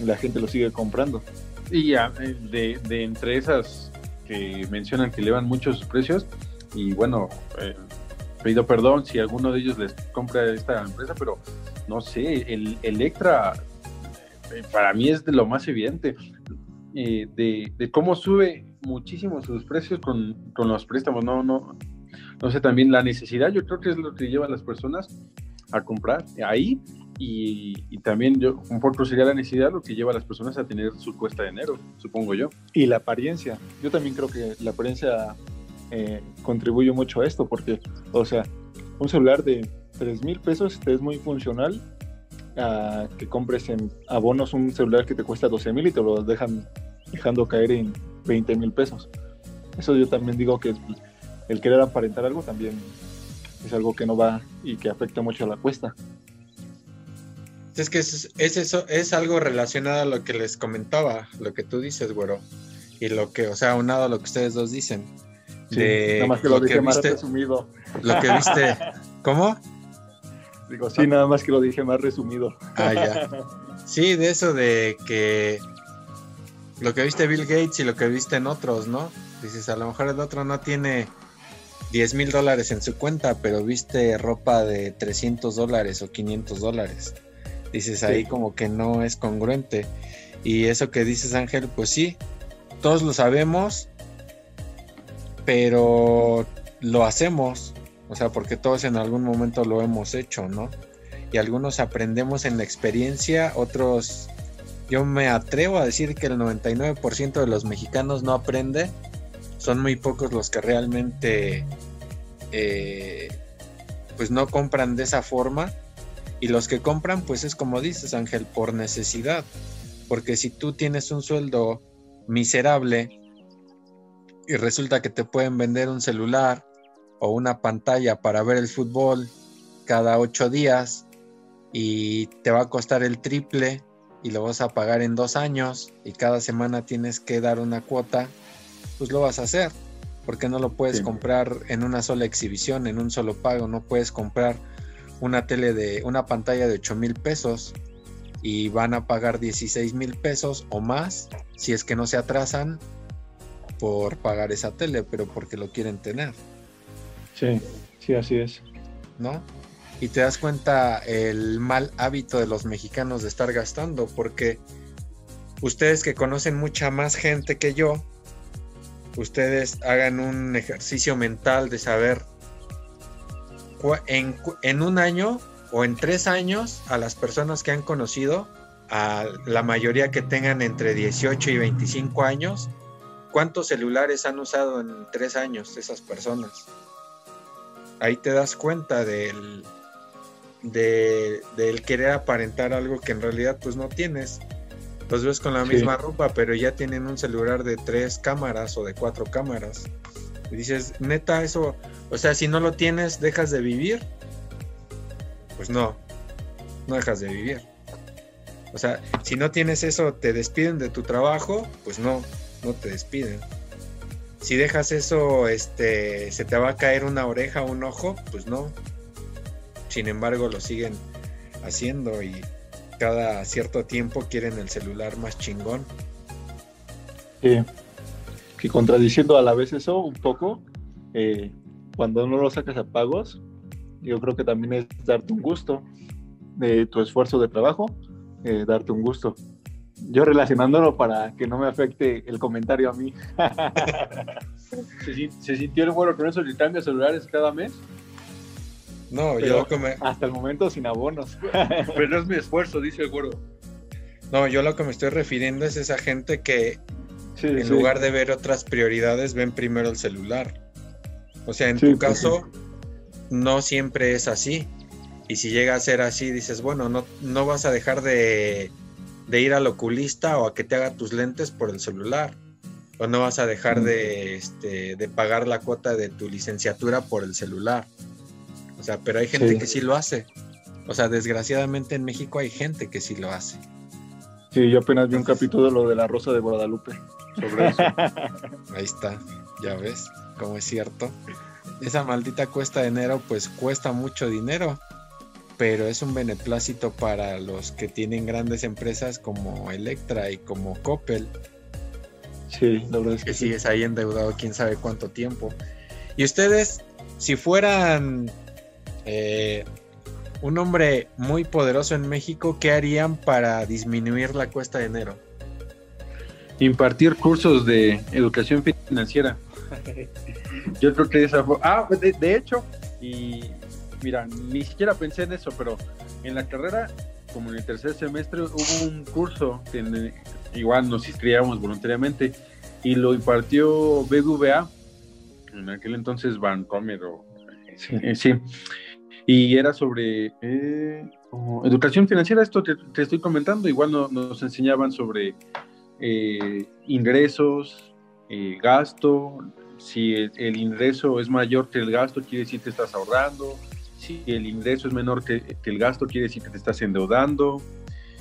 [SPEAKER 3] la gente lo sigue comprando.
[SPEAKER 2] Y ya, eh, de, entre esas que mencionan que elevan mucho sus precios, y bueno, eh, pido perdón si alguno de ellos les compra esta empresa, pero no sé, el Electra eh, para mí es de lo más evidente. de, cómo sube muchísimo sus precios con, con, los préstamos. No, no, no sé, también la necesidad, yo creo que es lo que lleva a las personas a comprar ahí y, también yo, un poco sería la necesidad lo que lleva a las personas a tener su cuesta de enero, supongo yo.
[SPEAKER 3] Y la apariencia. Yo también creo que la apariencia eh, contribuye mucho a esto, porque, o sea, un celular de 3 mil pesos es muy funcional que compres en abonos un celular que te cuesta 12 mil y te lo dejan dejando caer en 20 mil pesos. Eso yo también digo que el querer aparentar algo también es algo que no va y que afecta mucho a la cuesta.
[SPEAKER 1] Es que es, eso, es algo relacionado a lo que les comentaba, lo que tú dices, güero. Y lo que, o sea, unado a lo que ustedes dos dicen.
[SPEAKER 3] Sí, nada más que lo, dije más resumido.
[SPEAKER 1] Lo que viste. ¿Cómo?
[SPEAKER 3] Digo, sí, nada más que lo dije más resumido.
[SPEAKER 1] Ah, ya. Sí, de eso de que lo que viste Bill Gates y lo que viste en otros, ¿no? Dices, a lo mejor el otro no tiene 10 mil dólares en su cuenta, pero viste ropa de 300 dólares o 500 dólares. Dices ahí como que no es congruente. Y eso que dices Ángel, pues sí, todos lo sabemos, pero lo hacemos. O sea, porque todos en algún momento lo hemos hecho, ¿no? Y algunos aprendemos en la experiencia, otros, yo me atrevo a decir que el 99% de los mexicanos no aprende son muy pocos los que realmente eh, pues no compran de esa forma Y los que compran, pues es como dices, Ángel, por necesidad. Porque si tú tienes un sueldo miserable y resulta que te pueden vender un celular o una pantalla para ver el fútbol cada ocho días y te va a costar el triple y lo vas a pagar en dos años y cada semana tienes que dar una cuota, pues lo vas a hacer. Porque no lo puedes comprar en una sola exhibición, en un solo pago. No puedes comprar una tele de una pantalla de 8 mil pesos y van a pagar 16 mil pesos o más si es que no se atrasan por pagar esa tele, pero porque lo quieren tener.
[SPEAKER 3] Sí, sí, así es.
[SPEAKER 1] ¿No? Y te das cuenta el mal hábito de los mexicanos de estar gastando, porque ustedes que conocen mucha más gente que yo, ustedes hagan un ejercicio mental de saber en, en un año o en tres años a las personas que han conocido, a la mayoría que tengan entre 18 y 25 años, ¿cuántos celulares han usado en tres años esas personas? Ahí te das cuenta del, del querer aparentar algo que en realidad pues no tienes. Los ves con la misma ropa, pero ya tienen un celular de tres cámaras o de cuatro cámaras. Dices, neta, eso, o sea, si no lo tienes, dejas de vivir. Pues no, no dejas de vivir. O sea, si no tienes eso, te despiden de tu trabajo, pues no, no te despiden. Si dejas eso, este, se te va a caer una oreja un ojo, pues no. Sin embargo, lo siguen haciendo y cada cierto tiempo quieren el celular más chingón.
[SPEAKER 3] Sí. Que contradiciendo a la vez eso un poco, eh, cuando no lo sacas a pagos, yo creo que también es darte un gusto de tu esfuerzo de trabajo, eh, darte un gusto. Yo relacionándolo para que no me afecte el comentario a mí.
[SPEAKER 2] ¿Se, sintió el bueno con esos cambios celulares cada mes?
[SPEAKER 1] No, yo
[SPEAKER 3] Hasta el momento sin abonos.
[SPEAKER 2] Pero no es mi esfuerzo, dice el güero.
[SPEAKER 1] No, yo lo que me estoy refiriendo es esa gente que en lugar de ver otras prioridades ven primero el celular. O sea, en tu caso no siempre es así. Y si llega a ser así, dices, bueno, no, no vas a dejar de, de ir al oculista o a que te haga tus lentes por el celular. O no vas a dejar de, este, de pagar la cuota de tu licenciatura por el celular. O sea, pero hay gente que sí lo hace. O sea, desgraciadamente en México hay gente que sí lo hace.
[SPEAKER 3] Sí, yo apenas vi un capítulo de lo de la Rosa de Guadalupe sobre eso.
[SPEAKER 1] Ahí está, ya ves, como es cierto. Esa maldita cuesta de enero, pues cuesta mucho dinero, pero es un beneplácito para los que tienen grandes empresas como Electra y como Coppel.
[SPEAKER 3] Sí, la verdad es
[SPEAKER 1] que, que sigues ahí endeudado quién sabe cuánto tiempo. Y ustedes, si fueran eh, un hombre muy poderoso en México, ¿qué harían para disminuir la cuesta de enero?
[SPEAKER 2] Impartir cursos de educación financiera. Yo creo que esa fue... Ah, de, hecho, y mira, ni siquiera pensé en eso, pero en la carrera, como en el tercer semestre, hubo un curso que igual nos inscribíamos voluntariamente y lo impartió BBVA, en aquel entonces Bancomer o... sí y era sobre eh, educación financiera, esto te, te, estoy comentando, igual nos enseñaban sobre eh, ingresos, eh, gasto, si el, ingreso es mayor que el gasto, quiere decir que estás ahorrando, si el ingreso es menor que, el gasto, quiere decir que te estás endeudando,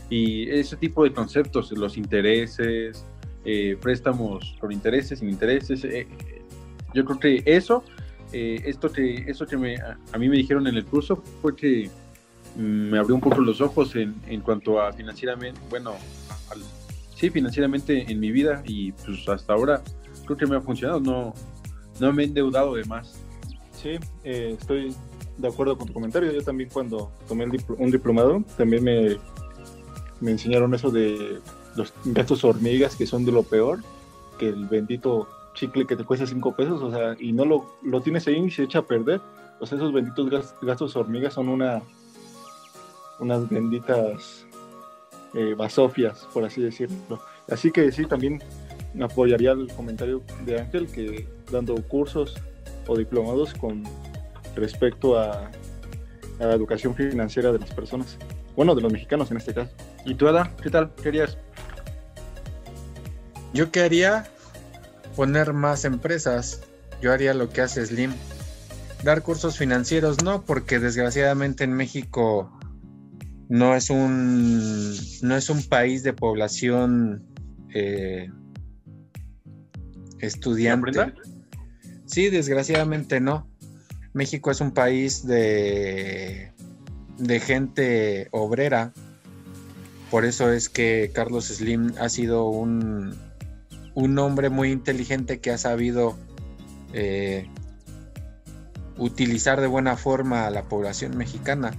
[SPEAKER 2] y ese tipo de conceptos, los intereses, préstamos con intereses, sin intereses, yo creo que eso eh, esto que, esto que me, a, mí me dijeron en el curso fue que me abrió un poco los ojos en, en cuanto a financieramente, bueno, sí, financieramente en mi vida y pues hasta ahora creo que me ha funcionado, no, no me he endeudado de más.
[SPEAKER 3] Sí, eh, estoy de acuerdo con tu comentario. Yo también cuando tomé un diplomado, también me, me enseñaron eso de los gastos hormigas que son de lo peor, que el bendito chicle que te cuesta 5 pesos, o sea, y no lo, lo tienes ahí y se echa a perder. O sea, esos benditos gastos hormigas son una unas benditas eh, basofias, por así decirlo. Así que sí, también apoyaría el comentario de Ángel que dando cursos o diplomados con respecto a a la educación financiera de las personas. Bueno, de los mexicanos en este caso.
[SPEAKER 2] ¿Y tú, Ada? ¿Qué tal? ¿Qué harías?
[SPEAKER 1] Yo qué haría poner más empresas. Yo haría lo que hace Slim. Dar cursos financieros, no, porque desgraciadamente en México no es un, no es un país de población eh, estudiante. Sí, desgraciadamente no. México es un país de, de gente obrera. Por eso es que Carlos Slim ha sido un, un hombre muy inteligente que ha sabido eh, utilizar de buena forma a la población mexicana.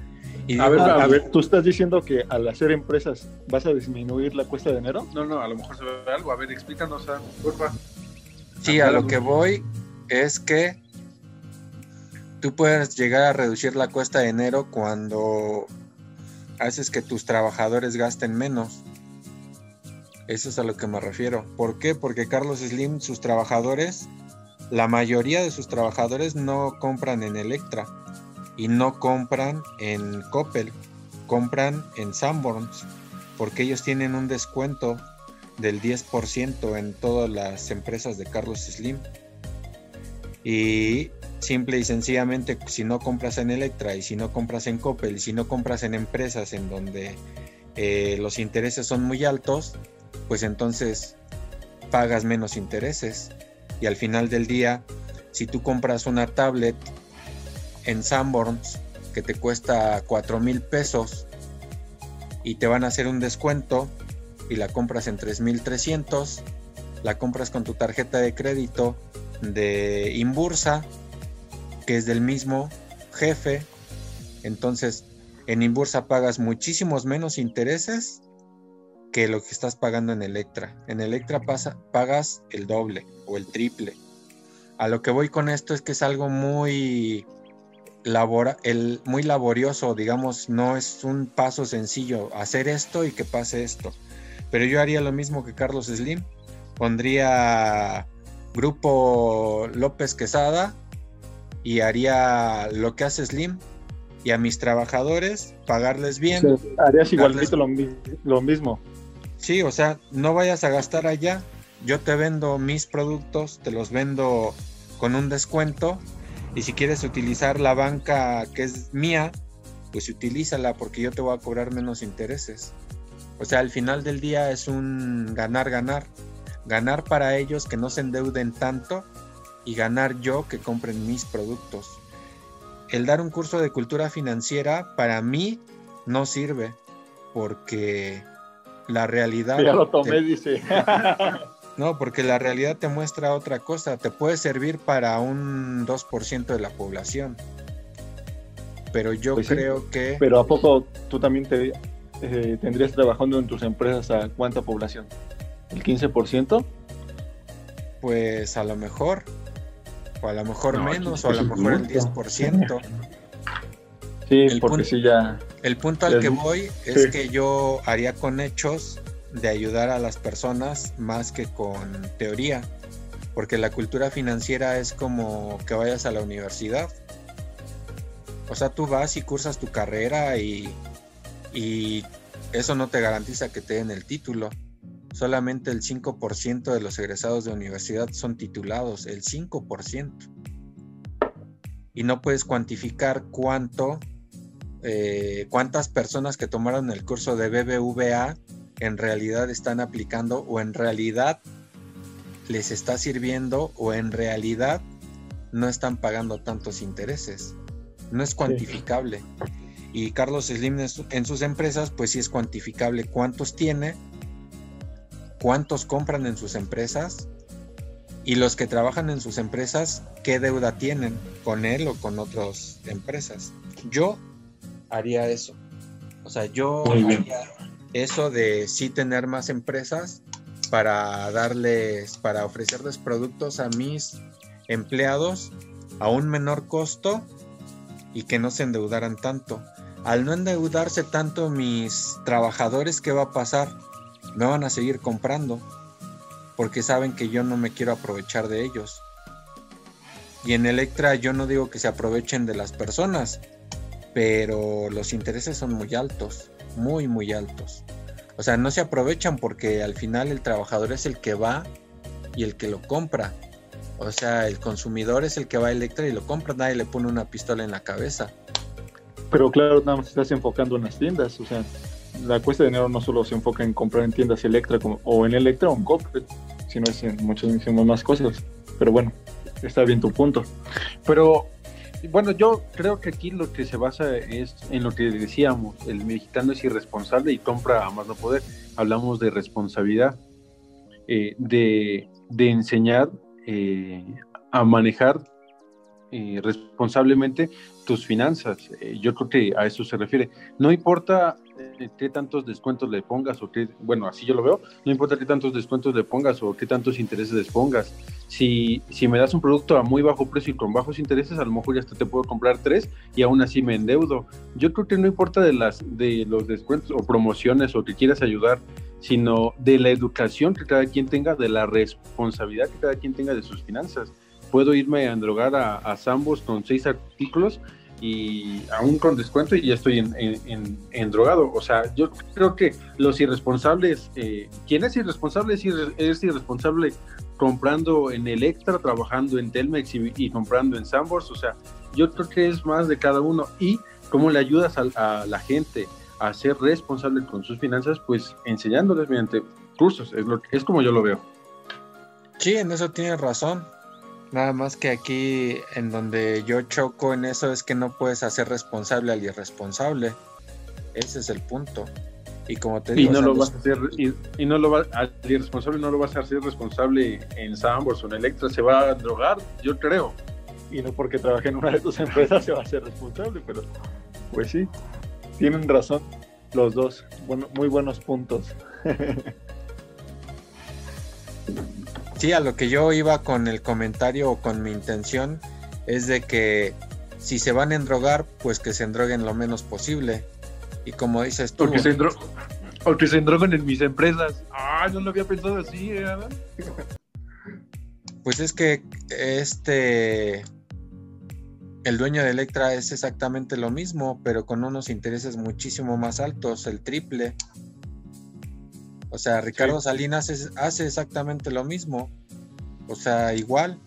[SPEAKER 3] Y a, ver, a ver, ¿tú estás diciendo que al hacer empresas vas a disminuir la cuesta de enero?
[SPEAKER 2] No, no, a lo mejor se ve algo. A ver, explícanos, porfa.
[SPEAKER 1] Sí, a lo que voy es que tú puedes llegar a reducir la cuesta de enero cuando haces que tus trabajadores gasten menos. Eso es a lo que me refiero. ¿Por qué? Porque Carlos Slim, sus trabajadores, la mayoría de sus trabajadores no compran en Electra y no compran en Coppel, compran en Sanborns, porque ellos tienen un descuento del 10% en todas las empresas de Carlos Slim. Y simple y sencillamente, si no compras en Electra y si no compras en Coppel y si no compras en empresas en donde eh, los intereses son muy altos, pues entonces pagas menos intereses. Y al final del día, si tú compras una tablet en Sanborns que te cuesta 4 mil pesos y te van a hacer un descuento y la compras en 3.300, la compras con tu tarjeta de crédito de Inbursa, que es del mismo jefe, entonces en Inbursa pagas muchísimos menos intereses que lo que estás pagando en Electra. En Electra pasa, pagas el doble o el triple. A lo que voy con esto es que es algo muy, labora, el, muy laborioso, digamos, no es un paso sencillo hacer esto y que pase esto. Pero yo haría lo mismo que Carlos Slim. Pondría Grupo López Quesada y haría lo que hace Slim y a mis trabajadores pagarles bien.
[SPEAKER 3] harías igualito lo, lo mismo.
[SPEAKER 1] Sí, o sea, no vayas a gastar allá. Yo te vendo mis productos, te los vendo con un descuento. Y si quieres utilizar la banca que es mía, pues utilízala porque yo te voy a cobrar menos intereses. O sea, al final del día es un ganar-ganar. Ganar para ellos que no se endeuden tanto y ganar yo que compren mis productos. El dar un curso de cultura financiera para mí no sirve porque la realidad...
[SPEAKER 3] Ya lo tomé, dice.
[SPEAKER 1] no, porque la realidad te muestra otra cosa. Te puede servir para un 2% de la población. Pero yo pues creo que...
[SPEAKER 3] Pero ¿a poco tú también te eh, tendrías trabajando en tus empresas a cuánta población? ¿El 15%?
[SPEAKER 1] Pues a lo mejor. O a lo mejor menos, o a lo mejor el 10%.
[SPEAKER 3] Sí, el porque punto, ya.
[SPEAKER 1] El punto al que voy es que yo haría con hechos de ayudar a las personas más que con teoría. Porque la cultura financiera es como que vayas a la universidad. O sea, tú vas y cursas tu carrera y, y eso no te garantiza que te den el título. Solamente el 5% de los egresados de universidad son titulados, el 5%. Y no puedes cuantificar cuánto eh, cuántas personas que tomaron el curso de BBVA en realidad están aplicando o en realidad les está sirviendo o en realidad no están pagando tantos intereses. No es cuantificable. Y Carlos Slim en sus empresas, pues sí es cuantificable cuántos tiene, cuántos compran en sus empresas y los que trabajan en sus empresas, qué deuda tienen con él o con otras empresas. Yo haría eso. O sea, yo haría eso de sí tener más empresas para darles, para ofrecerles productos a mis empleados a un menor costo y que no se endeudaran tanto. Al no endeudarse tanto mis trabajadores, ¿qué va a pasar? Me van a seguir comprando porque saben que yo no me quiero aprovechar de ellos. Y en Electra yo no digo que se aprovechen de las personas, pero los intereses son muy altos, muy, muy altos. O sea, no se aprovechan porque al final el trabajador es el que va y el que lo compra. O sea, el consumidor es el que va a Electra y lo compra, nadie le pone una pistola en la cabeza.
[SPEAKER 3] Pero claro, nada más estás enfocando en las tiendas, o sea, la cuesta de dinero no solo se enfoca en comprar en tiendas Electra como, o en Electra o en Coppel, sino es en muchas, más cosas. Pero bueno, está bien tu punto.
[SPEAKER 2] Pero bueno, yo creo que aquí lo que se basa es en lo que decíamos, el mexicano es irresponsable y compra a más no poder. Hablamos de responsabilidad, eh, de, de, enseñar eh, a manejar eh, responsablemente tus finanzas. yo creo que a eso se refiere. No importa qué tantos descuentos le pongas o qué, bueno, así yo lo veo, no importa qué tantos descuentos le pongas o qué tantos intereses les pongas. Si, si me das un producto a muy bajo precio y con bajos intereses, a lo mejor ya hasta te puedo comprar tres y aún así me endeudo. Yo creo que no importa de, las, de los descuentos o promociones o que quieras ayudar, sino de la educación que cada quien tenga, de la responsabilidad que cada quien tenga de sus finanzas. Puedo irme a endrogar a, a Sambos con seis artículos y aún con descuento y ya estoy en, drogado. O sea, yo creo que los irresponsables, eh, quien es irresponsable es, irresponsable comprando en Electra, trabajando en Telmex y, comprando en Sambors. O sea, yo creo que es más de cada uno. Y cómo le ayudas a, la gente a ser responsable con sus finanzas, pues enseñándoles mediante cursos. Es, lo, es como yo lo veo.
[SPEAKER 1] Sí, en eso tienes razón. Nada más que aquí en donde yo choco en eso es que no puedes hacer responsable al irresponsable. Ese es el punto. Y como te digo,
[SPEAKER 2] y no lo vas a hacer y, no lo va al irresponsable no lo vas a hacer responsable en Sambors o en Electra, se va a drogar, yo creo.
[SPEAKER 3] Y no porque trabaje en una de tus empresas se va a hacer responsable, pero pues sí, tienen razón los dos, bueno, muy buenos puntos.
[SPEAKER 1] Sí, a lo que yo iba con el comentario o con mi intención es de que si se van a endrogar, pues que se endroguen lo menos posible. Y como dices tú...
[SPEAKER 2] O que se, endroguen en mis empresas. Ah, no lo había pensado así, ¿eh?
[SPEAKER 1] Pues es que este... El dueño de Electra es exactamente lo mismo, pero con unos intereses muchísimo más altos, el triple. O sea, Ricardo Salinas hace exactamente lo mismo. O sea, igual.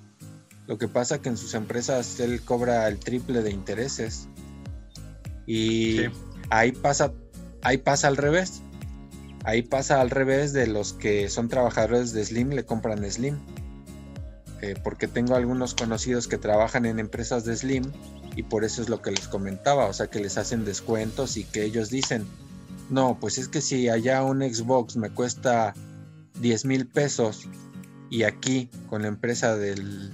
[SPEAKER 1] Lo que pasa que en sus empresas él cobra el triple de intereses. Y ahí pasa, ahí pasa al revés. Ahí pasa al revés de los que son trabajadores de Slim, le compran Slim. Eh, porque tengo algunos conocidos que trabajan en empresas de Slim y por eso es lo que les comentaba, o sea que les hacen descuentos y que ellos dicen, no, pues es que si allá un Xbox me cuesta 10 mil pesos y aquí con la empresa del,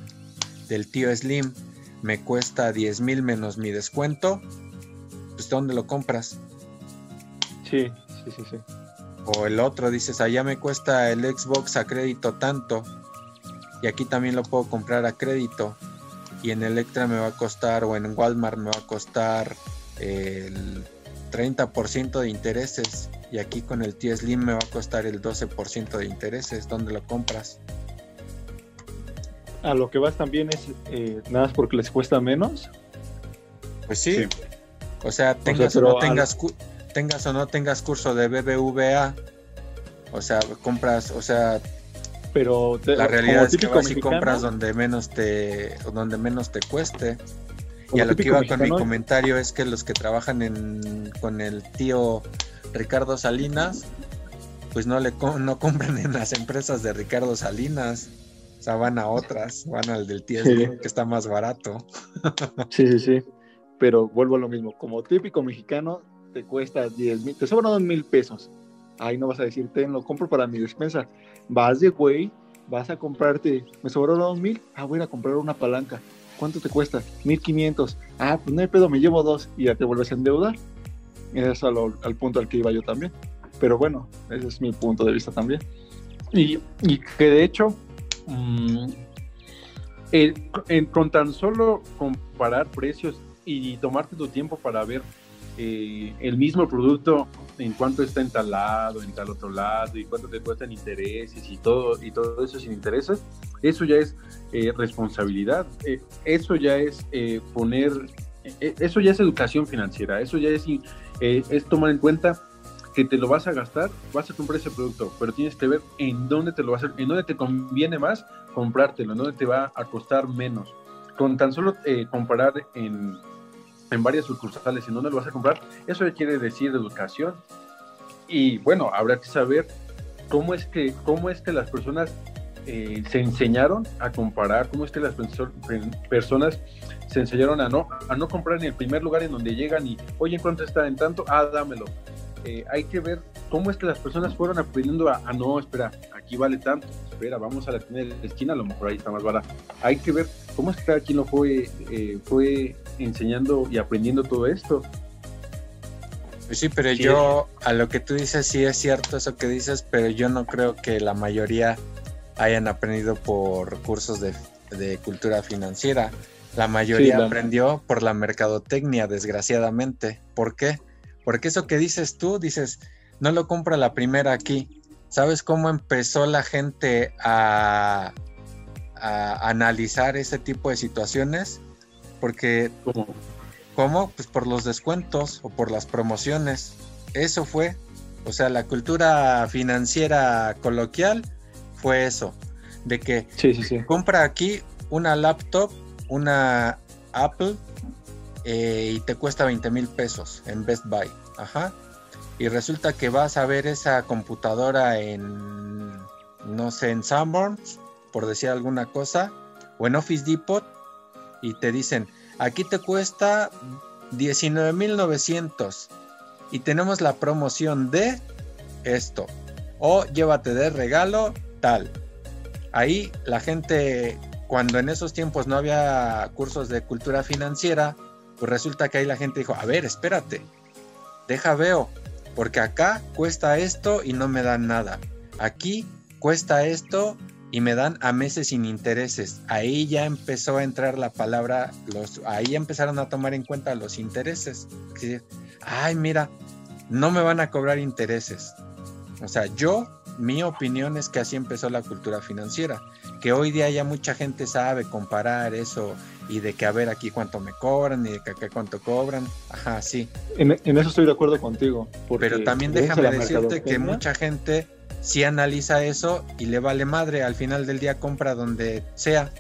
[SPEAKER 1] tío Slim me cuesta 10 mil menos mi descuento, pues ¿dónde lo compras?
[SPEAKER 3] Sí, sí, sí, sí.
[SPEAKER 1] O el otro dices, allá me cuesta el Xbox a crédito tanto y aquí también lo puedo comprar a crédito y en Electra me va a costar o en Walmart me va a costar el 30% de intereses y aquí con el T Slim me va a costar el 12% de intereses. ¿Dónde lo compras?
[SPEAKER 3] A lo que vas también es eh, nada más porque les cuesta menos.
[SPEAKER 1] Pues sí. O sea, tengas o, no tengas tengas o no tengas curso de BBVA, o sea, compras, o sea,
[SPEAKER 3] pero
[SPEAKER 1] la realidad es que vas y compras donde menos te donde menos te cueste. Y a lo que iba con mi comentario es que los que trabajan en, con el tío Ricardo Salinas, pues no le no compran en las empresas de Ricardo Salinas. O sea, van a otras, van al del tío que está más barato.
[SPEAKER 3] sí, sí, sí. Pero vuelvo a lo mismo. Como típico mexicano, te cuesta 10 mil, te sobran 2 mil pesos. Ahí no vas a decir, ten, lo compro para mi despensa. Vas de güey, vas a comprarte, me sobró 2 mil, ah, voy a comprar una palanca ¿cuánto te cuesta? 1500. Ah, pues no hay pedo, me llevo dos y ya te vuelves a endeudar. Eso es al, punto al que iba yo también. Pero bueno, ese es mi punto de vista también.
[SPEAKER 2] Y, que de hecho, mm, con tan solo comparar precios y tomarte tu tiempo para ver eh, el mismo producto en cuánto está instalado en tal otro lado y cuánto te cuestan intereses y todo y todo eso sin intereses eso ya es eh, responsabilidad eh, eso ya es poner e, eso ya es educación financiera, eso ya es, eh, es tomar en cuenta que te lo vas a gastar, vas a comprar ese producto, pero tienes que ver en dónde te lo vas a en dónde te conviene más comprártelo, en dónde te va a costar menos. Con tan solo eh, comparar en, en varias sucursales en dónde lo vas a comprar, eso ya quiere decir educación. Y bueno, habrá que saber cómo es que, cómo es que las personas eh, se enseñaron a comparar, cómo es que las personas se enseñaron a no, a no comprar en el primer lugar en donde llegan y, oye, ¿en cuánto está en tanto? Ah, dámelo. Eh, hay que ver cómo es que las personas fueron aprendiendo a, no, espera, aquí vale tanto, espera, vamos a la tienda de la esquina, a lo mejor ahí está más barato. Hay que ver cómo es que cada quien lo fue, eh, fue enseñando y aprendiendo todo esto.
[SPEAKER 1] Pues sí, pero yo, a lo que tú dices, sí es cierto eso que dices, pero yo no creo que la mayoría hayan aprendido por cursos de, cultura financiera. La mayoría aprendió por la mercadotecnia, desgraciadamente. ¿Por qué? Porque eso que dices tú, dices, no lo compra la primera aquí. ¿Sabes cómo empezó la gente a, analizar ese tipo de situaciones? Porque, ¿Cómo? ¿cómo? Pues por los descuentos o por las promociones. Eso fue. O sea, la cultura financiera coloquial fue eso. De que compra aquí una laptop, una Apple, eh, y te cuesta 20 mil pesos en Best Buy. Ajá. Y resulta que vas a ver esa computadora en, no sé, en Sanborns, por decir alguna cosa, o en Office Depot, y te dicen, aquí te cuesta 19.900 y tenemos la promoción de esto. O llévate de regalo Ahí la gente, cuando en esos tiempos no había cursos de cultura financiera, pues resulta que ahí la gente dijo, a ver, espérate, deja veo, porque acá cuesta esto y no me dan nada. Aquí cuesta esto y me dan a meses sin intereses. Ahí ya empezó a entrar la palabra, los, ahí empezaron a tomar en cuenta los intereses. Ay, mira, no me van a cobrar intereses. O sea, yo mi opinión es que así empezó la cultura financiera, que hoy día ya mucha gente sabe comparar eso y de que a ver aquí cuánto me cobran y de que acá cuánto cobran. Ajá, sí.
[SPEAKER 3] En, eso estoy de acuerdo contigo.
[SPEAKER 1] Pero también déjame decirte que mucha gente sí analiza eso y le vale madre, al final del día compra donde sea.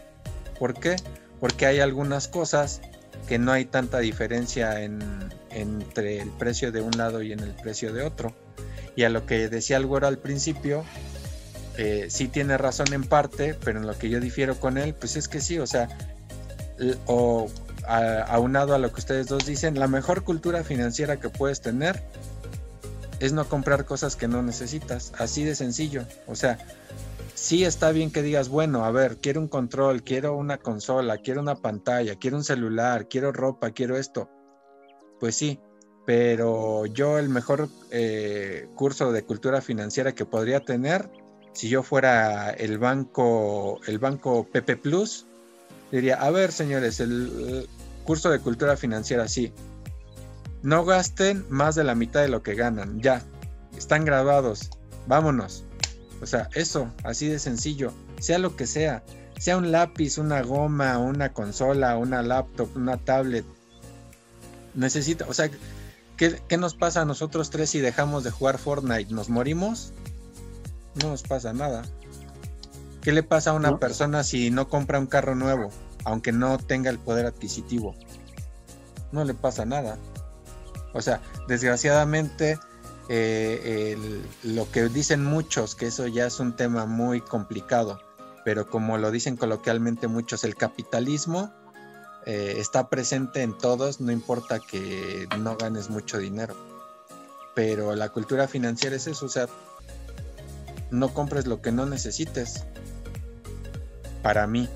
[SPEAKER 1] ¿Por qué? Porque hay algunas cosas que no hay tanta diferencia entre el precio de un lado y en el precio de otro. Y a lo que decía el güero al principio, eh, sí tiene razón en parte, pero en lo que yo difiero con él, pues es que sí, o sea, o aunado a lo que ustedes dos dicen, la mejor cultura financiera que puedes tener es no comprar cosas que no necesitas, así de sencillo. O sea, sí está bien que digas, bueno, a ver, quiero un control, quiero una consola, quiero una pantalla, quiero un celular, quiero ropa, quiero esto. Pues sí, pero yo el mejor eh, curso de cultura financiera que podría tener, si yo fuera el banco, el banco PP Plus, diría, a ver señores, el, curso de cultura financiera, sí, no gasten más de la mitad de lo que ganan, ya, están graduados, vámonos. O sea, eso, así de sencillo, sea lo que sea, sea un lápiz, una goma, una consola, una laptop, una tablet, necesita, o sea, ¿Qué, nos pasa a nosotros tres si dejamos de jugar Fortnite? ¿Nos morimos? No nos pasa nada. ¿Qué le pasa a una persona si no compra un carro nuevo, aunque no tenga el poder adquisitivo? No le pasa nada. O sea, desgraciadamente, eh, lo que dicen muchos, que eso ya es un tema muy complicado, pero como lo dicen coloquialmente muchos, el capitalismo eh, está presente en todos, no importa que no ganes mucho dinero. Pero la cultura financiera es eso, o sea, no compres lo que no necesites. Para mí.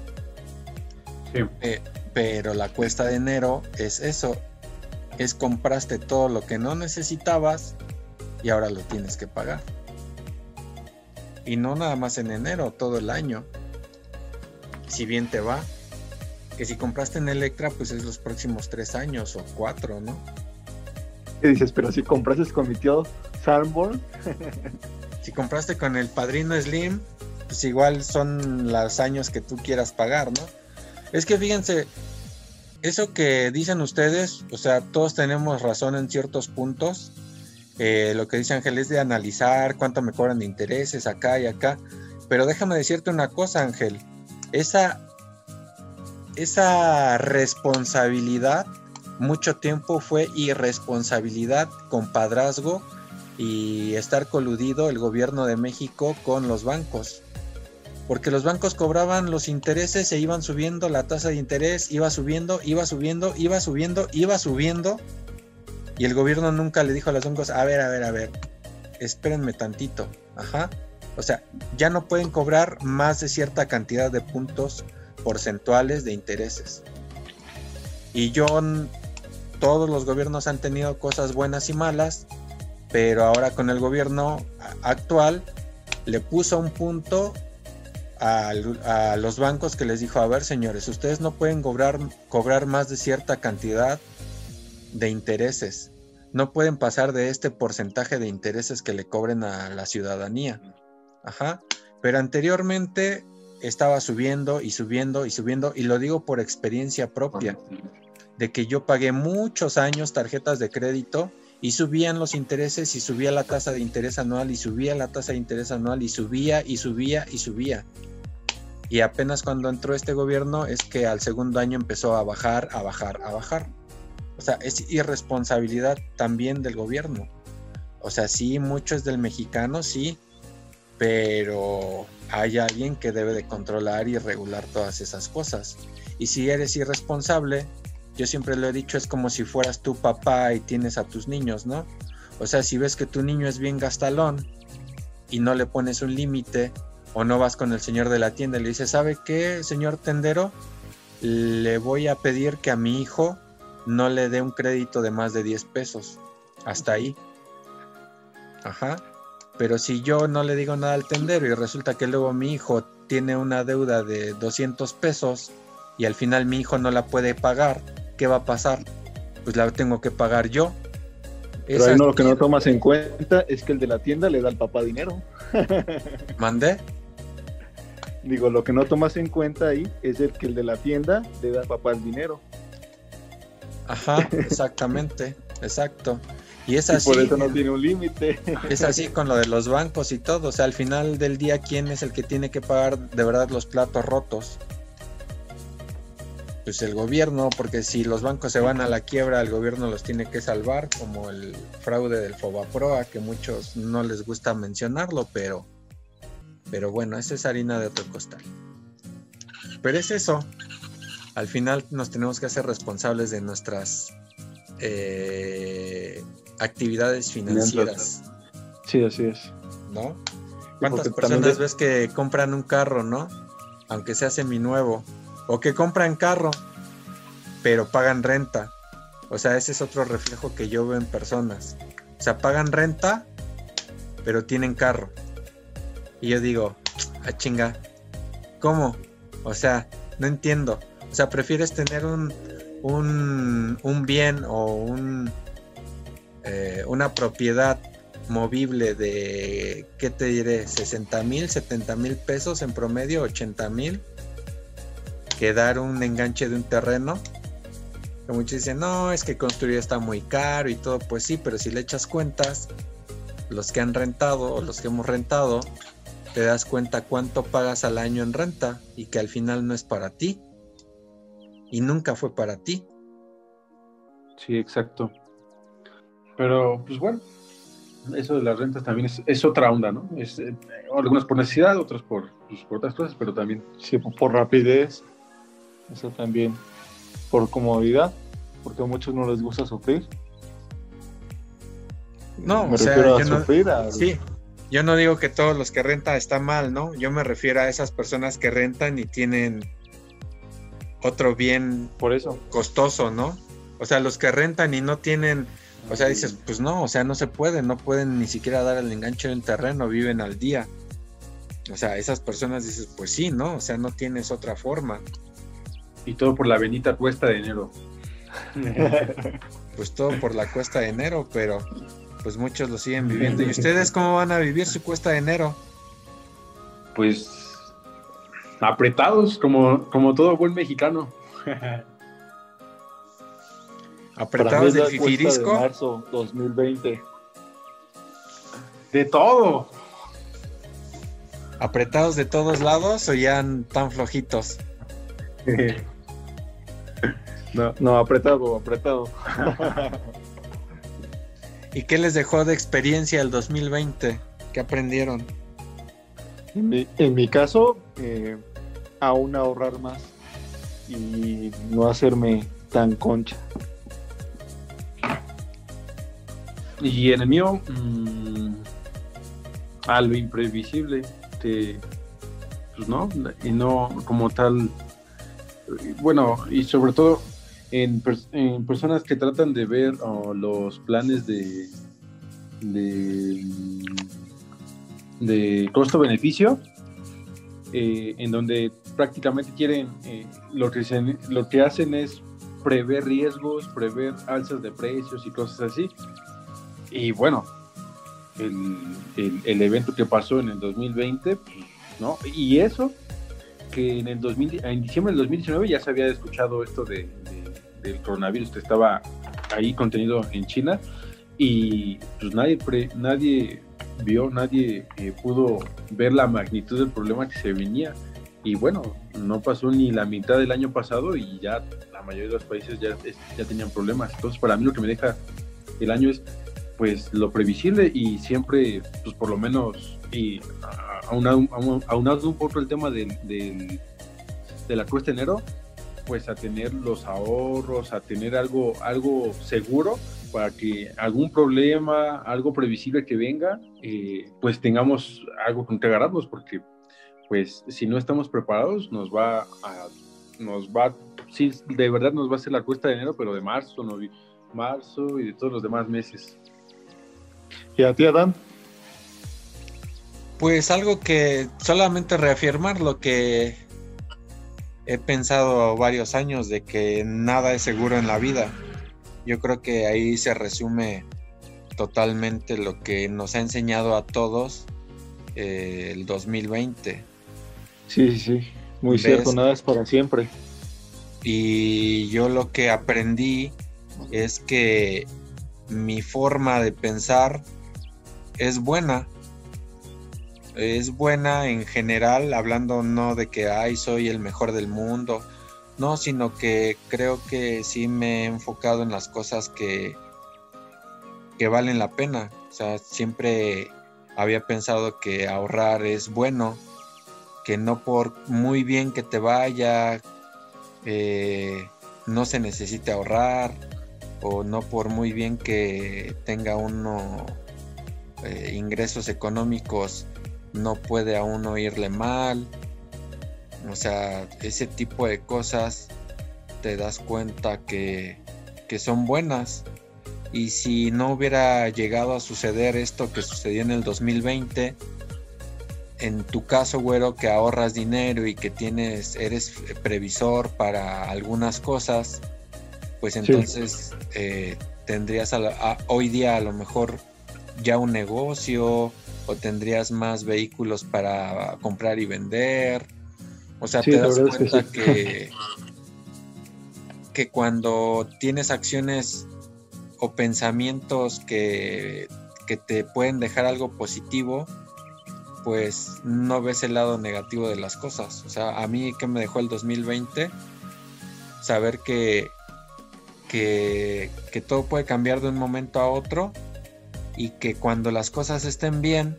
[SPEAKER 1] Eh, pero la cuesta de enero es eso, es compraste todo lo que no necesitabas y ahora lo tienes que pagar. Y no nada más en enero, todo el año. Si bien te va, que si compraste en Electra, pues es los próximos tres años o cuatro, ¿no?
[SPEAKER 3] ¿Qué dices? Pero si compraste con mi tío Sanborn.
[SPEAKER 1] si compraste con el padrino Slim, pues igual son los años que tú quieras pagar, ¿no? Es que fíjense, eso que dicen ustedes, o sea, todos tenemos razón en ciertos puntos. Eh, lo que dice Ángel es de analizar cuánto me cobran de intereses acá y acá. Pero déjame decirte una cosa, Ángel. Esa, esa responsabilidad mucho tiempo fue irresponsabilidad, compadrazgo y estar coludido el gobierno de México con los bancos. Porque los bancos cobraban los intereses e iban subiendo, la tasa de interés iba subiendo, iba subiendo, iba subiendo, iba subiendo. Y el gobierno nunca le dijo a los bancos, a ver, a ver, a ver, espérenme tantito. Ajá. O sea, ya no pueden cobrar más de cierta cantidad de puntos porcentuales de intereses. Y yo, todos los gobiernos han tenido cosas buenas y malas, pero ahora con el gobierno actual le puso un punto a, los bancos que les dijo, a ver señores, ustedes no pueden cobrar, cobrar más de cierta cantidad de intereses, no pueden pasar de este porcentaje de intereses que le cobren a la ciudadanía. Ajá. Pero anteriormente estaba subiendo y subiendo y subiendo, y lo digo por experiencia propia, de que yo pagué muchos años tarjetas de crédito y subían los intereses y subía la tasa de interés anual y subía la tasa de interés anual y subía y subía y subía. Y apenas cuando entró este gobierno es que al segundo año empezó a bajar, a bajar, a bajar. O sea, es irresponsabilidad también del gobierno. O sea, sí, mucho es del mexicano, sí, pero hay alguien que debe de controlar y regular todas esas cosas. Y si eres irresponsable, yo siempre lo he dicho, es como si fueras tu papá y tienes a tus niños, ¿no? O sea, si ves que tu niño es bien gastalón y no le pones un límite o no vas con el señor de la tienda y le dices, ¿sabe qué, señor tendero? Le voy a pedir que a mi hijo no le dé un crédito de más de 10 pesos. Hasta ahí. Ajá. Pero si yo no le digo nada al tendero y resulta que luego mi hijo tiene una deuda de 200 pesos y al final mi hijo no la puede pagar, ¿qué va a pasar? Pues la tengo que pagar yo.
[SPEAKER 3] Pero ahí no, lo que no tomas en cuenta es que el de la tienda le da al papá dinero.
[SPEAKER 1] ¿Mandé?
[SPEAKER 3] Digo, lo que no tomas en cuenta ahí es el que el de la tienda le da al papá el dinero.
[SPEAKER 1] Ajá, exactamente, exacto. Y es así.
[SPEAKER 3] por eso no tiene un límite.
[SPEAKER 1] Es así con lo de los bancos y todo. O sea, al final del día, ¿quién es el que tiene que pagar de verdad los platos rotos? Pues el gobierno, porque si los bancos se van a la quiebra, el gobierno los tiene que salvar, como el fraude del Fobaproa, que muchos no les gusta mencionarlo, pero, pero bueno, esa es harina de otro costal. Pero es eso. Al final nos tenemos que hacer responsables de nuestras eh, actividades financieras.
[SPEAKER 3] Sí, así es.
[SPEAKER 1] ¿No? ¿Cuántas personas ves que compran un carro, no? Aunque sea seminuevo. O que compran carro, pero pagan renta. O sea, ese es otro reflejo que yo veo en personas. O sea, pagan renta, pero tienen carro. Y yo digo, a ah, chinga, ¿cómo? O sea, no entiendo. O sea, prefieres tener un, un, un bien o un, eh, una propiedad movible de, ¿qué te diré? 60 mil, 70 mil pesos en promedio, 80 mil, que dar un enganche de un terreno. Que muchos dicen, no, es que construir está muy caro y todo, pues sí, pero si le echas cuentas, los que han rentado o los que hemos rentado, te das cuenta cuánto pagas al año en renta y que al final no es para ti. Y nunca fue para ti.
[SPEAKER 2] Sí, exacto. Pero, pues bueno, eso de las rentas también es, otra onda, ¿no? Es, eh, algunas por necesidad, otras por, pues, por otras cosas, pero también.
[SPEAKER 3] Sí, por rapidez, eso también. Por comodidad, porque a muchos no les gusta sufrir.
[SPEAKER 1] No, o sea, yo no, sí, yo no digo que todos los que rentan está mal, ¿no? Yo me refiero a esas personas que rentan y tienen otro bien
[SPEAKER 3] por eso
[SPEAKER 1] costoso, ¿no? O sea, los que rentan y no tienen o sea, dices, pues no, o sea, no se puede, no pueden ni siquiera dar el enganche en terreno, viven al día. O sea, esas personas dices, pues sí, ¿no? O sea, no tienes otra forma.
[SPEAKER 2] Y todo por la bendita cuesta de enero.
[SPEAKER 1] pues todo por la cuesta de enero, pero pues muchos lo siguen viviendo. ¿Y ustedes cómo van a vivir su cuesta de enero?
[SPEAKER 2] Pues apretados, como, como todo buen mexicano.
[SPEAKER 1] ¿Apretados
[SPEAKER 3] de
[SPEAKER 1] fifirisco?
[SPEAKER 3] De marzo 2020.
[SPEAKER 2] De todo.
[SPEAKER 1] ¿Apretados de todos lados o ya tan flojitos?
[SPEAKER 3] no, no, apretado, apretado.
[SPEAKER 1] ¿Y qué les dejó de experiencia el 2020? ¿Qué aprendieron?
[SPEAKER 3] En mi, en mi caso, eh, aún ahorrar más y no hacerme tan concha.
[SPEAKER 2] Y en el mío, mmm, a lo imprevisible, te, pues no, y no como tal, bueno, y sobre todo en, en personas que tratan de ver los planes de, de, de costo-beneficio, eh, en donde prácticamente quieren, eh, lo, que se, lo que hacen es prever riesgos, prever alzas de precios y cosas así. Y bueno, el, el, evento que pasó en el 2020, ¿no? Y eso, que en el 2000, en diciembre del 2019 ya se había escuchado esto de, del coronavirus que estaba ahí contenido en China y pues nadie, pre, nadie vio, nadie eh, pudo ver la magnitud del problema que se venía. Y bueno, no pasó ni la mitad del año pasado y ya la mayoría de los países ya, ya tenían problemas. Entonces, para mí lo que me deja el año es pues lo previsible y siempre, pues por lo menos, y aunado, aunado un poco el tema del, del, de la cuesta de enero, pues a tener los ahorros, a tener algo, algo seguro para que algún problema, algo previsible que venga, eh, pues tengamos algo con que agarrarnos, porque pues si no estamos preparados nos va a, nos va, sí, de verdad nos va a hacer la cuesta de enero, pero de marzo, no, marzo y de todos los demás meses.
[SPEAKER 3] ¿Y a ti, Adán?
[SPEAKER 1] Pues algo que solamente reafirmar lo que he pensado varios años de que nada es seguro en la vida. Yo creo que ahí se resume totalmente lo que nos ha enseñado a todos eh, el 2020.
[SPEAKER 3] Sí, sí, sí, muy ¿Ves? cierto, nada es para siempre.
[SPEAKER 1] Y yo lo que aprendí es que mi forma de pensar es buena. Es buena en general, hablando no de que ay soy el mejor del mundo, no, sino que creo que sí me he enfocado en las cosas que, que valen la pena. O sea, siempre había pensado que ahorrar es bueno, que no por muy bien que te vaya, eh, no se necesite ahorrar, o no por muy bien que tenga uno eh, ingresos económicos, no puede a uno irle mal. O sea, ese tipo de cosas te das cuenta que, que son buenas. Y si no hubiera llegado a suceder esto que sucedió en el 2020, en tu caso, güero, que ahorras dinero y que tienes, eres previsor para algunas cosas, pues entonces sí. eh, tendrías a la, a, hoy día a lo mejor ya un negocio o tendrías más vehículos para comprar y vender. O sea, sí, te das cuenta que, sí. que, que cuando tienes acciones o pensamientos que, que te pueden dejar algo positivo, pues no ves el lado negativo de las cosas. O sea, a mí que me dejó el 2020, saber que, que, que, todo puede cambiar de un momento a otro y que cuando las cosas estén bien,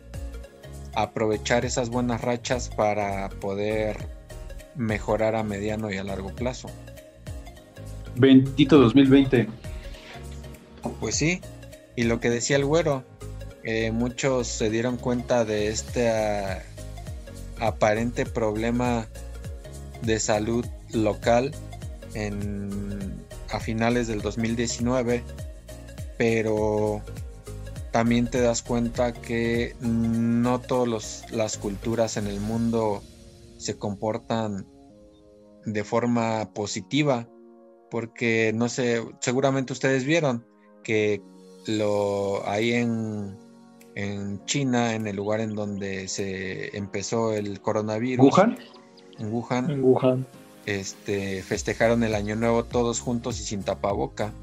[SPEAKER 1] aprovechar esas buenas rachas para poder mejorar a mediano y a largo plazo.
[SPEAKER 2] Bendito 2020.
[SPEAKER 1] Pues sí, y lo que decía el güero, eh, muchos se dieron cuenta de este uh, aparente problema de salud local en, a finales del 2019, pero también te das cuenta que no todas las culturas en el mundo se comportan de forma positiva, porque no sé, seguramente ustedes vieron que lo ahí en, en China, en el lugar en donde se empezó el coronavirus.
[SPEAKER 2] ¿Wuhan?
[SPEAKER 1] En Wuhan.
[SPEAKER 3] En Wuhan.
[SPEAKER 1] Este, festejaron el año nuevo todos juntos y sin tapaboca.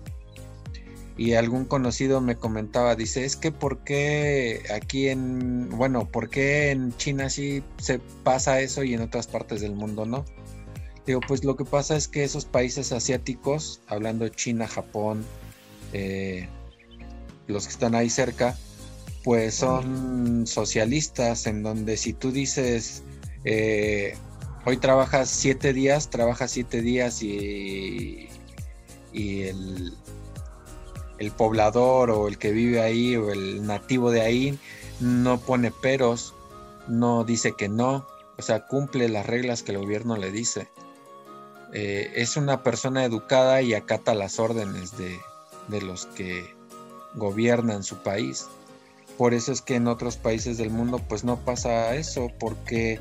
[SPEAKER 1] y algún conocido me comentaba, dice, es que por qué aquí en, bueno, por qué en China sí se pasa eso y en otras partes del mundo no. Digo, pues lo que pasa es que esos países asiáticos, hablando China, Japón, eh, los que están ahí cerca, pues son socialistas en donde si tú dices, eh, hoy trabajas siete días, trabajas siete días y, y el, el poblador o el que vive ahí o el nativo de ahí no pone peros, no dice que no, o sea, cumple las reglas que el gobierno le dice. Eh, es una persona educada y acata las órdenes de, de los que gobiernan su país. Por eso es que en otros países del mundo pues no pasa eso, porque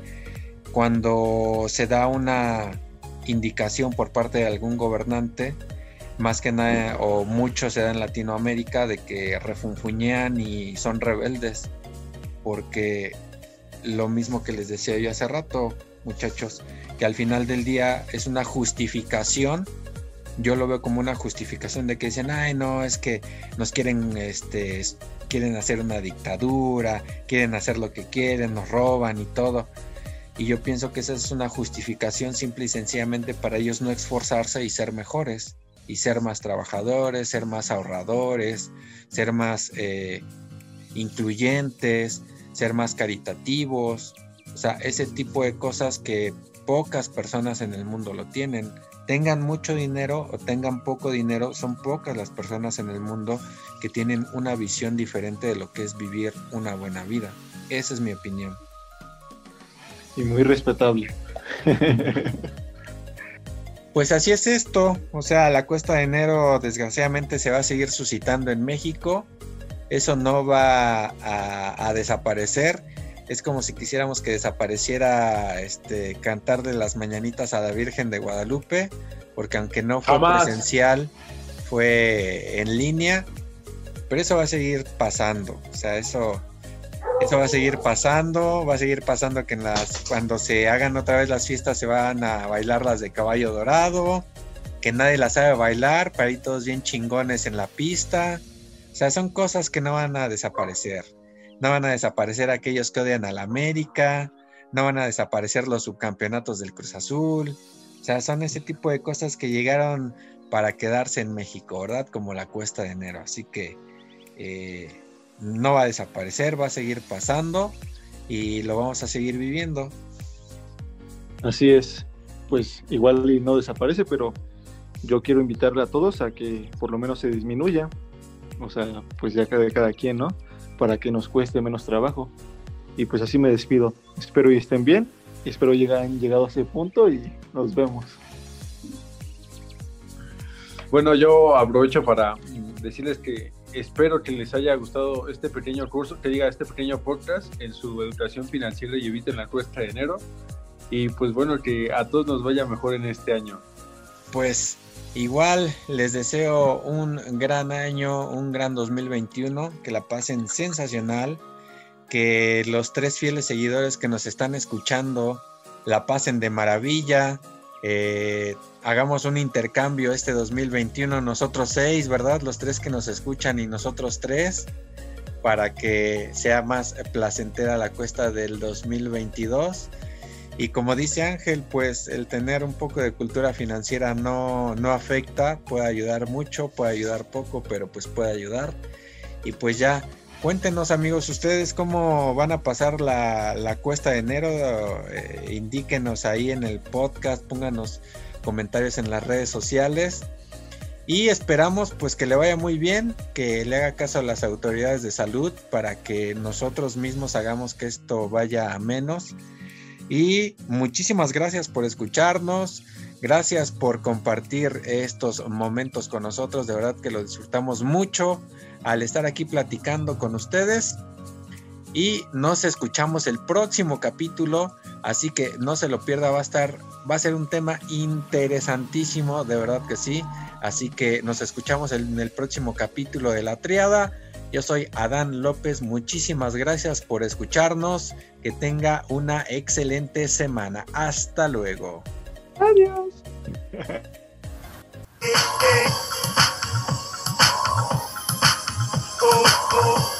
[SPEAKER 1] cuando se da una indicación por parte de algún gobernante, más que nada o mucho se da en Latinoamérica de que refunfuñean y son rebeldes porque lo mismo que les decía yo hace rato muchachos que al final del día es una justificación. Yo lo veo como una justificación de que dicen ay no es que nos quieren este quieren hacer una dictadura quieren hacer lo que quieren nos roban y todo y yo pienso que esa es una justificación simple y sencillamente para ellos no esforzarse y ser mejores y ser más trabajadores, ser más ahorradores, ser más eh, incluyentes, ser más caritativos, o sea, ese tipo de cosas que pocas personas en el mundo lo tienen. Tengan mucho dinero o tengan poco dinero, son pocas las personas en el mundo que tienen una visión diferente de lo que es vivir una buena vida. Esa es mi opinión.
[SPEAKER 3] Y muy respetable.
[SPEAKER 1] Pues así es esto, o sea, la cuesta de enero desgraciadamente se va a seguir suscitando en México, eso no va a, desaparecer, es como si quisiéramos que desapareciera este cantar de las mañanitas a la Virgen de Guadalupe, porque aunque no fue presencial, fue en línea, pero eso va a seguir pasando, o sea, eso eso va a seguir pasando, va a seguir pasando que en las, cuando se hagan otra vez las fiestas se van a bailar las de caballo dorado, que nadie las sabe bailar, todos bien chingones en la pista. O sea, son cosas que no van a desaparecer. No van a desaparecer aquellos que odian a la América, no van a desaparecer los subcampeonatos del Cruz Azul. O sea, son ese tipo de cosas que llegaron para quedarse en México, ¿verdad? Como la cuesta de enero. Así que eh, no va a desaparecer, va a seguir pasando y lo vamos a seguir viviendo.
[SPEAKER 3] Así es, pues igual y no desaparece, pero yo quiero invitarle a todos a que por lo menos se disminuya, o sea, pues ya cada, cada quien, ¿no? Para que nos cueste menos trabajo. Y pues así me despido. Espero y estén bien, y espero hayan llegado a ese punto y nos vemos.
[SPEAKER 2] Bueno, yo aprovecho para decirles que espero que les haya gustado este pequeño curso, que diga este pequeño podcast en su educación financiera y eviten la cuesta de enero. Y pues bueno, que a todos nos vaya mejor en este año.
[SPEAKER 1] Pues igual les deseo un gran año, un gran 2021, que la pasen sensacional, que los tres fieles seguidores que nos están escuchando la pasen de maravilla. Eh, hagamos un intercambio este 2021, nosotros seis, ¿verdad? Los tres que nos escuchan y nosotros tres, para que sea más placentera la cuesta del 2022. Y como dice Ángel, pues el tener un poco de cultura financiera no, no afecta, puede ayudar mucho, puede ayudar poco, pero pues puede ayudar. Y pues ya, cuéntenos amigos, ustedes cómo van a pasar la, la cuesta de enero, eh, indíquenos ahí en el podcast, pónganos comentarios en las redes sociales. Y esperamos pues que le vaya muy bien, que le haga caso a las autoridades de salud para que nosotros mismos hagamos que esto vaya a menos. Y muchísimas gracias por escucharnos, gracias por compartir estos momentos con nosotros, de verdad que lo disfrutamos mucho al estar aquí platicando con ustedes y nos escuchamos el próximo capítulo, así que no se lo pierda, va a estar, va a ser un tema interesantísimo, de verdad que sí. Así que nos escuchamos en el próximo capítulo de la triada. Yo soy Adán López, muchísimas gracias por escucharnos, que tenga una excelente semana, hasta luego.
[SPEAKER 3] Adiós.